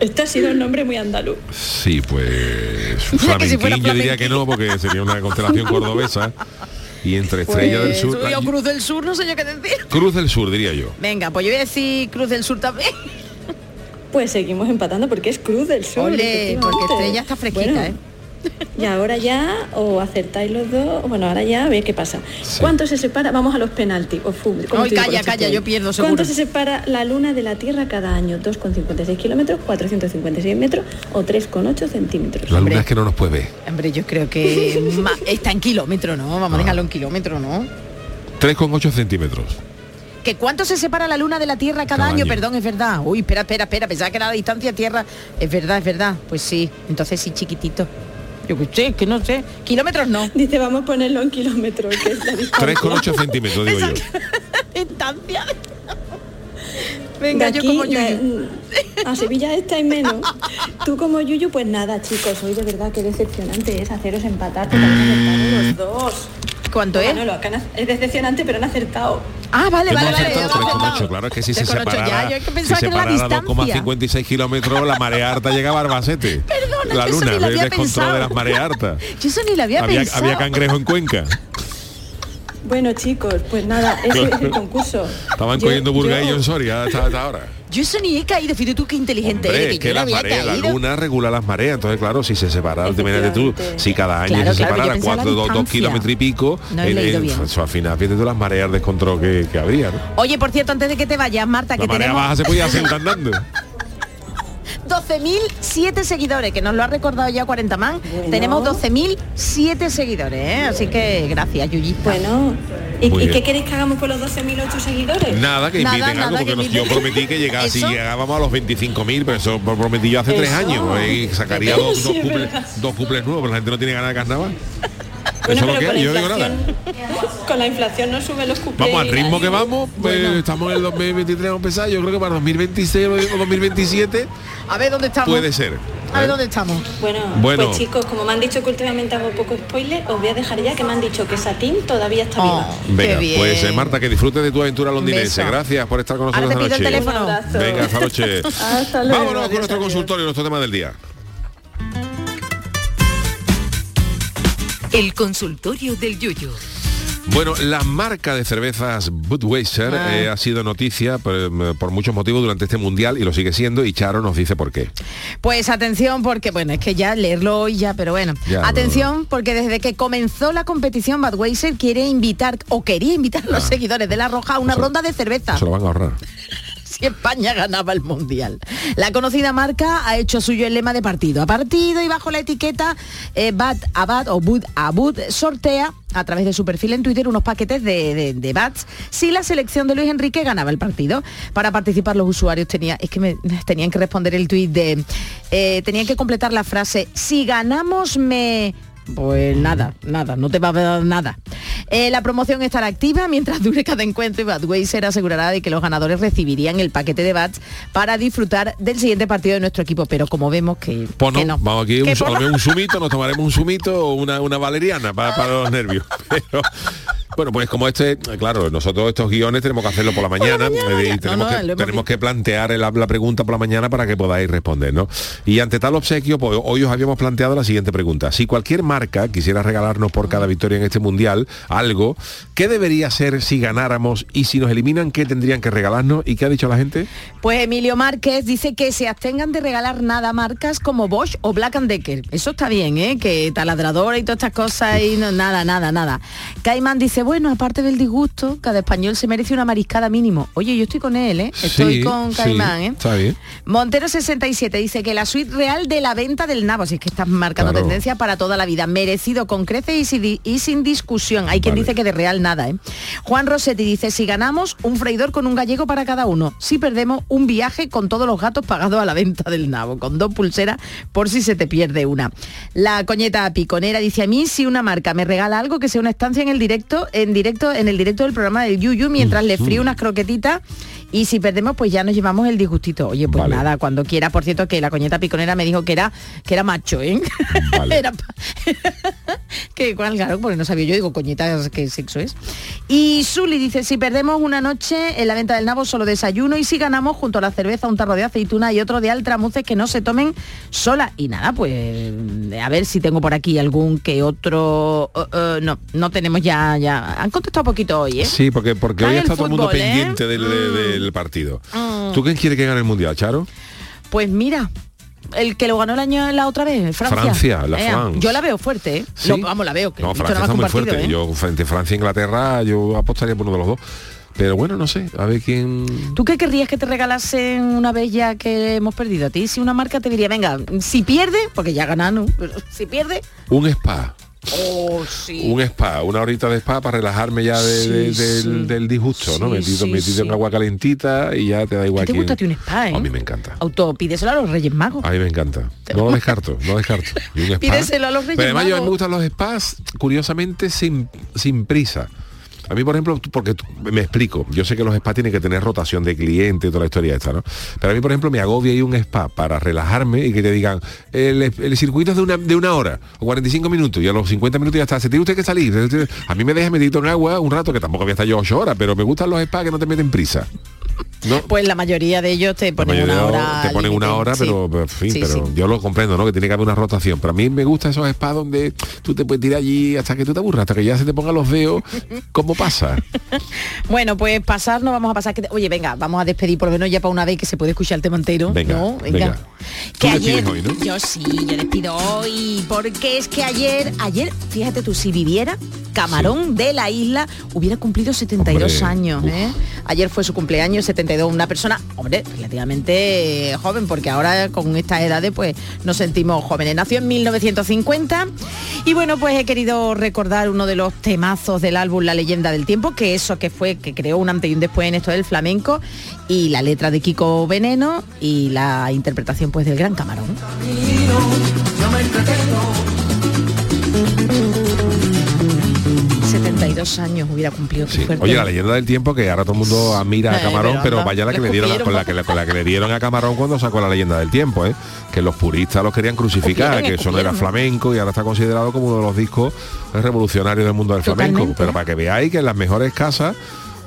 Este ha sido un nombre muy andaluz. Sí, pues si flamenquín yo diría que no, porque sería una constelación cordobesa. Y entre Estrella del Pues, Sur... uy, la- o Cruz del Sur, no sé yo qué decir. Cruz del Sur, diría yo. Venga, pues yo voy a decir Cruz del Sur también. Pues seguimos empatando porque es Cruz del Sur. Efectivamente. porque Estrella está fresquita, Bueno, ¿eh? Y ahora ya, o acertáis los dos, bueno, ahora ya a ver qué pasa. ¿Cuánto se separa? Vamos a los penaltis. O fútbol, digo, calla, los calla, chistes. yo pierdo seguro. ¿Cuánto se separa la Luna de la Tierra cada año? ¿2,56 kilómetros, 456 metros o 3,8 centímetros? La luna es que no nos puede ver. Hombre, yo creo que está en kilómetro, ¿no? Vamos Ah. a dejarlo en kilómetro, ¿no? 3,8 centímetros. ¿Que cuánto se separa la luna de la Tierra cada, Cada año? año. Perdón, es verdad. Uy, espera, espera, espera, pensaba que era la distancia Tierra. Es verdad, es verdad. Pues sí, entonces sí, chiquitito. Yo que sé, que no sé. Kilómetros no. Dice, vamos a ponerlo en kilómetros, que es la distancia. 3,8 centímetros, digo yo. Distancia. De Venga, yo aquí, como de- Yuyu. A Sevilla está y menos. Tú como Yuyu, pues nada, chicos, hoy de verdad que decepcionante es haceros empatar porque acertado los dos. ¿Cuánto es? Manolo, es decepcionante, pero han acertado. Ah, vale, vale, vale. acertado hemos acertado. 3,8, claro, es que si se 3,8, ya, separara, yo es que si pensaba que era la separara distancia. 2,56 kilómetros, la marea alta llegaba a Albacete. Perdona, la luna, ni lo el descontrol pensado. de las mareas altas. Yo eso ni lo había, Había, pensado. había cangrejo en Cuenca. Bueno, chicos, pues nada, ese es el concurso. Estaban Yo- cogiendo en Soria hasta, hasta ahora. Yo eso ni he caído, fíjate tú qué inteligente Hombre, eres, es que que las mareas, la luna regula las mareas, entonces claro, si se separara, imagínate tú, si cada año Claro, se claro, separara cuatro, dos, dos kilómetros y pico, No en- bien. eso al final fíjate tú las mareas de control que, que habría, ¿no? Oye, por cierto, antes de que te vayas, Marta, La que marea tenemos baja se podía hacer andando. 12.007 seguidores, que nos lo ha recordado ya 40 man. Tenemos 12.007 seguidores, ¿eh? Así que gracias, Yuyita. Bueno, ¿y, y qué queréis que hagamos con los 12.008 seguidores? Nada, que Nada, inviten nada, algo, porque que nos- yo prometí que llegase y ¿Eso? llegábamos a los 25.000, pero eso lo prometí yo hace tres años. ¿eh? Y sacaría dos, es dos, cuples, dos cuples nuevos, pero la gente no tiene ganas de carnaval. Bueno, eso es lo pero que con la yo no digo nada. inflación, con la inflación no suben los cuplés. Vamos, al ritmo que vamos, eh, estamos en el 2023 vamos a empezar, yo creo que para 2026 o 2027 A ver dónde estamos. puede ser. A ver ¿eh? dónde estamos. Bueno, Bueno. pues chicos, como me han dicho que últimamente hago poco spoiler, os voy a dejar ya que me han dicho que Satín todavía está viva. Venga, pues eh, Marta, que disfrutes de tu aventura londinense. beso. Gracias por estar con Ahora nosotros esta noche. Venga, esta noche. Hasta luego, Vámonos con nuestro consultorio, nuestro tema del día. El consultorio del Yuyu. Bueno, la marca de cervezas Budweiser Ah. eh, ha sido noticia por, por muchos motivos durante este mundial y lo sigue siendo y Charo nos dice por qué. Pues atención, porque bueno, es que ya leerlo hoy ya, pero bueno. Ya, atención, porque desde que comenzó la competición, Budweiser quiere invitar, o quería invitar a los seguidores de La Roja a una ronda de cerveza. Se lo van a ahorrar. España ganaba el Mundial. La conocida marca ha hecho suyo el lema de partido a partido y bajo la etiqueta Bad a Bad o Bud a Bud sortea a través de su perfil en Twitter unos paquetes de, de, de Bats si la selección de Luis Enrique ganaba el partido. Para participar los usuarios tenía, es que me, tenían que responder el tuit de, eh, tenían que completar la frase, si ganamos me pues nada, nada, no te va a dar nada. Eh, la promoción estará activa mientras dure cada encuentro y Budweiser asegurará de que los ganadores recibirían el paquete de bats para disfrutar del siguiente partido de nuestro equipo, pero como vemos que, Pues no, que no. vamos aquí, un, un zumito, nos tomaremos un zumito o una, una valeriana para, para los nervios. Pero, bueno, pues como este, claro, nosotros estos guiones tenemos que hacerlo por la mañana, eh, y tenemos, no, que, tenemos plantear la, la pregunta por la mañana para que podáis responder, ¿no? Y ante tal obsequio, pues hoy os habíamos planteado la siguiente pregunta. Si cualquier marca quisiera regalarnos por cada victoria en este mundial algo, ¿qué debería ser si ganáramos? Y si nos eliminan, ¿qué tendrían que regalarnos? ¿Y qué ha dicho la gente? Pues Emilio Márquez dice que se abstengan de regalar nada a marcas como Bosch o Black Decker. Eso está bien, ¿eh? Que taladradora y todas estas cosas y no, nada, nada, nada. Caimán dice, bueno, aparte del disgusto, cada español se merece una mariscada mínimo. Oye, yo estoy con él, ¿eh? Estoy Sí, con sí, Caimán, ¿eh? Está bien. Montero 67 dice que la suite real de la venta del nabo, si es que estás marcando Claro. tendencia para toda la vida, merecido con creces y, sin- y sin discusión. Hay quien dice que de real nada, ¿eh? Juan Rossetti dice, si ganamos, un freidor con un gallego para cada uno. Si perdemos, un viaje con todos los gatos pagados a la venta del nabo, con dos pulseras por si se te pierde una. La coñeta piconera dice, a mí si una marca me regala algo que sea una estancia en el directo, en directo, en el directo del programa del Yuyu, mientras le frío unas croquetitas y si perdemos, pues ya nos llevamos el disgustito. Oye, pues nada, cuando quiera, por cierto, que la coñeta piconera me dijo que era que era macho, ¿eh? Era pa- que cuál, claro, porque no sabía yo, digo, coñeta, ¿qué sexo es? Y Zuli dice, si perdemos una noche en la venta del nabo, solo desayuno, y si ganamos junto a la cerveza, un tarro de aceituna y otro de altramuces que no se tomen sola. Y nada, pues a ver si tengo por aquí algún que otro... no, no tenemos ya, ya... Han contestado poquito hoy, ¿eh? Sí, porque, porque hoy Está todo el mundo ¿eh? pendiente del, del partido. Mm. ¿Tú quién quiere que gane el mundial, Charo? Pues mira, el que lo ganó el año la otra vez, Francia. Francia, la France. Yo la veo fuerte, ¿eh? ¿Sí? Lo- vamos, la veo. Que No, Francia está muy fuerte. ¿eh? Yo frente a Francia e Inglaterra, yo apostaría por uno de los dos. Pero bueno, no sé, a ver quién. ¿Tú qué querrías que te regalasen una vez ya que hemos perdido? A ti si una marca te diría, venga, si pierde, porque ya ganaron, si pierde, Un spa. Oh sí. Un spa, una horita de spa para relajarme ya de- de- Sí, del, del disgusto, ¿no? Metido, metido en agua calentita y ya te da igual ¿Qué te quién- gusta a ti un spa, eh? A mí me encanta. Auto, pídeselo a los Reyes Magos. A mí me encanta. No lo descarto, no descarto. Y un spa. Pídeselo a los Reyes Pero además yo Magos. me gustan los spas, curiosamente, sin, sin prisa. A mí, por ejemplo, porque me explico, yo sé que los spas tienen que tener rotación de cliente y toda la historia esta, ¿no? Pero a mí, por ejemplo, me agobia ir un spa para relajarme y que te digan, el, circuito es de una, de una hora o 45 minutos y a los 50 minutos ya está, se tiene usted que salir. A mí me deja metido en agua un rato, que tampoco voy a estar yo 8 horas, pero me gustan los spas que no te meten prisa. ¿No? Pues la mayoría de ellos te ponen una hora. te ponen una hora, sí. pero, pero, en fin, Sí, pero sí. yo lo comprendo, ¿no? Que tiene que haber una rotación. Pero a mí me gusta esos spas donde tú te puedes tirar allí hasta que tú te aburras, hasta que ya se te pongan los dedos. ¿Cómo pasa? Bueno, pues pasar no vamos a pasar. que- Oye, venga, vamos a despedir por lo menos ya para una vez que se puede escuchar el tema entero. Venga, ¿no? venga. Que ayer, despides hoy, ¿no? yo sí, yo despido hoy, porque es que ayer, ayer, fíjate tú, si viviera, Camarón de la isla hubiera cumplido 72 Hombre, años. ¿eh? Ayer fue su cumpleaños, 72, una persona, hombre, relativamente eh, joven, porque ahora con estas edades pues nos sentimos jóvenes. Nació en 1950 y bueno, pues he querido recordar uno de los temazos del álbum La leyenda del tiempo, que eso que fue, que creó un antes y un después en esto del flamenco, y la letra de Kiko Veneno y la interpretación pues del Gran Camarón. 72 años hubiera cumplido. Oye, la leyenda del tiempo que ahora todo el mundo admira a Eh, Camarón, pero pero vaya la que le dieron a- con la que, le- con la que le dieron a Camarón cuando sacó la leyenda del tiempo, ¿eh? Que los puristas los querían crucificar, que eso no era flamenco y ahora está considerado como uno de los discos revolucionarios del mundo del flamenco. Pero para que veáis que en las mejores casas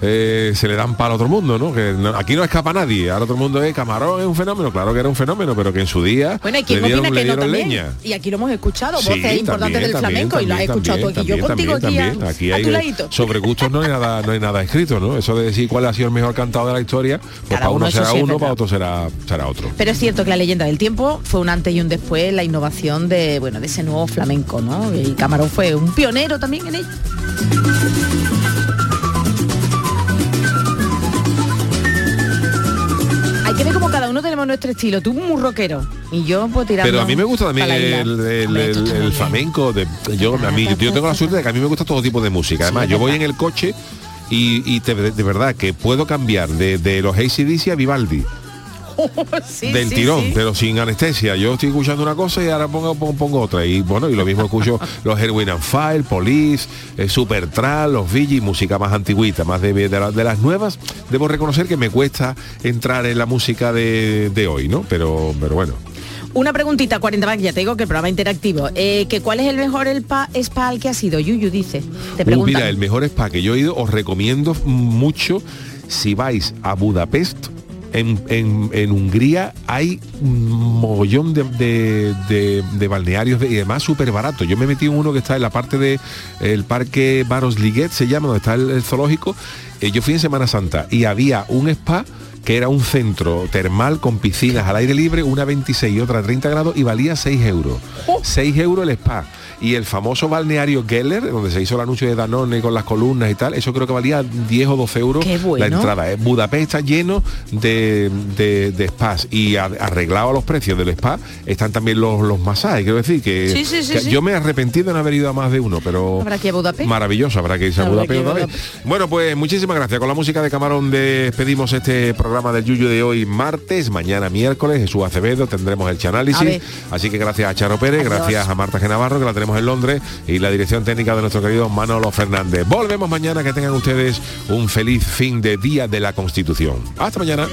eh, se le dan palo a otro mundo, ¿no? Que no- aquí no escapa nadie, ahora todo el mundo es Camarón es un fenómeno, claro que era un fenómeno, pero que en su día Bueno, quien le dieron, opina le que no dieron también. leña. Y aquí lo hemos escuchado, Sí, voces importantes del también, flamenco y lo has escuchado tú aquí. yo contigo también, aquí, a- hay sobre gustos no hay nada no hay nada escrito no eso de decir cuál ha sido el mejor cantado de la historia pues Cada para uno será sí uno para otro será será otro Pero es cierto que la leyenda del tiempo fue un antes y un después la innovación de, bueno, de ese nuevo flamenco, ¿no? Y Camarón fue un pionero también en ello. Tenemos nuestro estilo. Tú muy rockero y yo puedo tirar. pero a mí me gusta también el, el- el- el flamenco de, yo a mí yo tengo la suerte de que a mí me gusta todo tipo de música además yo voy en el coche y, y te- de, de verdad que puedo cambiar de, de los ACDC a Vivaldi Sí, del sí, tirón, sí. pero sin anestesia. Yo estoy escuchando una cosa y ahora pongo, pongo, pongo otra. Y bueno, y lo mismo escucho los Erwin and Fire, Police, eh, Supertral, los Vigi, música más antigüita, más de, de, la- de las nuevas. Debo reconocer que me cuesta entrar en la música de, de hoy, ¿no? Pero, pero bueno. Una preguntita, 40 más, ya te digo que el programa interactivo. Eh, que ¿Cuál es el mejor el pa, spa al que ha sido? Yuyu dice. Te Uh, mira, el mejor spa que yo he ido, os recomiendo mucho si vais a Budapest. En, en- en Hungría hay un mogollón de, de- de- de balnearios y además súper barato. Yo me metí en uno que está en la parte de el parque Baros Liguet, se llama, donde está el, el zoológico. Eh, yo fui en Semana Santa y había un spa que era un centro termal con piscinas al aire libre, una 26 y otra 30 grados y valía 6 euros. 6 euros el spa. Y el famoso balneario Geller, donde se hizo el anuncio de Danone con las columnas y tal, eso creo que valía 10 o 12 euros bueno. la entrada. ¿eh? Budapest está lleno de, de- de spas y a- arreglado a los precios del spa están también los, los masajes. Quiero decir que, Sí, sí, sí, que sí. yo me arrepentí de no haber ido a más de uno, pero Habrá que Budapest. maravilloso, habrá que irse a Budapest otra vez. Bueno, pues muchísimas gracias. Con la música de Camarón despedimos este programa del Yuyu de hoy martes, mañana miércoles, Jesús Acevedo, tendremos el Chanálisis. Así que gracias a Charo Pérez, Adiós. gracias a Marta Genavarro, que la tenemos en Londres, y la dirección técnica de nuestro querido Manolo Fernández. Volvemos mañana, que tengan ustedes un feliz fin de Día de la Constitución. Hasta mañana.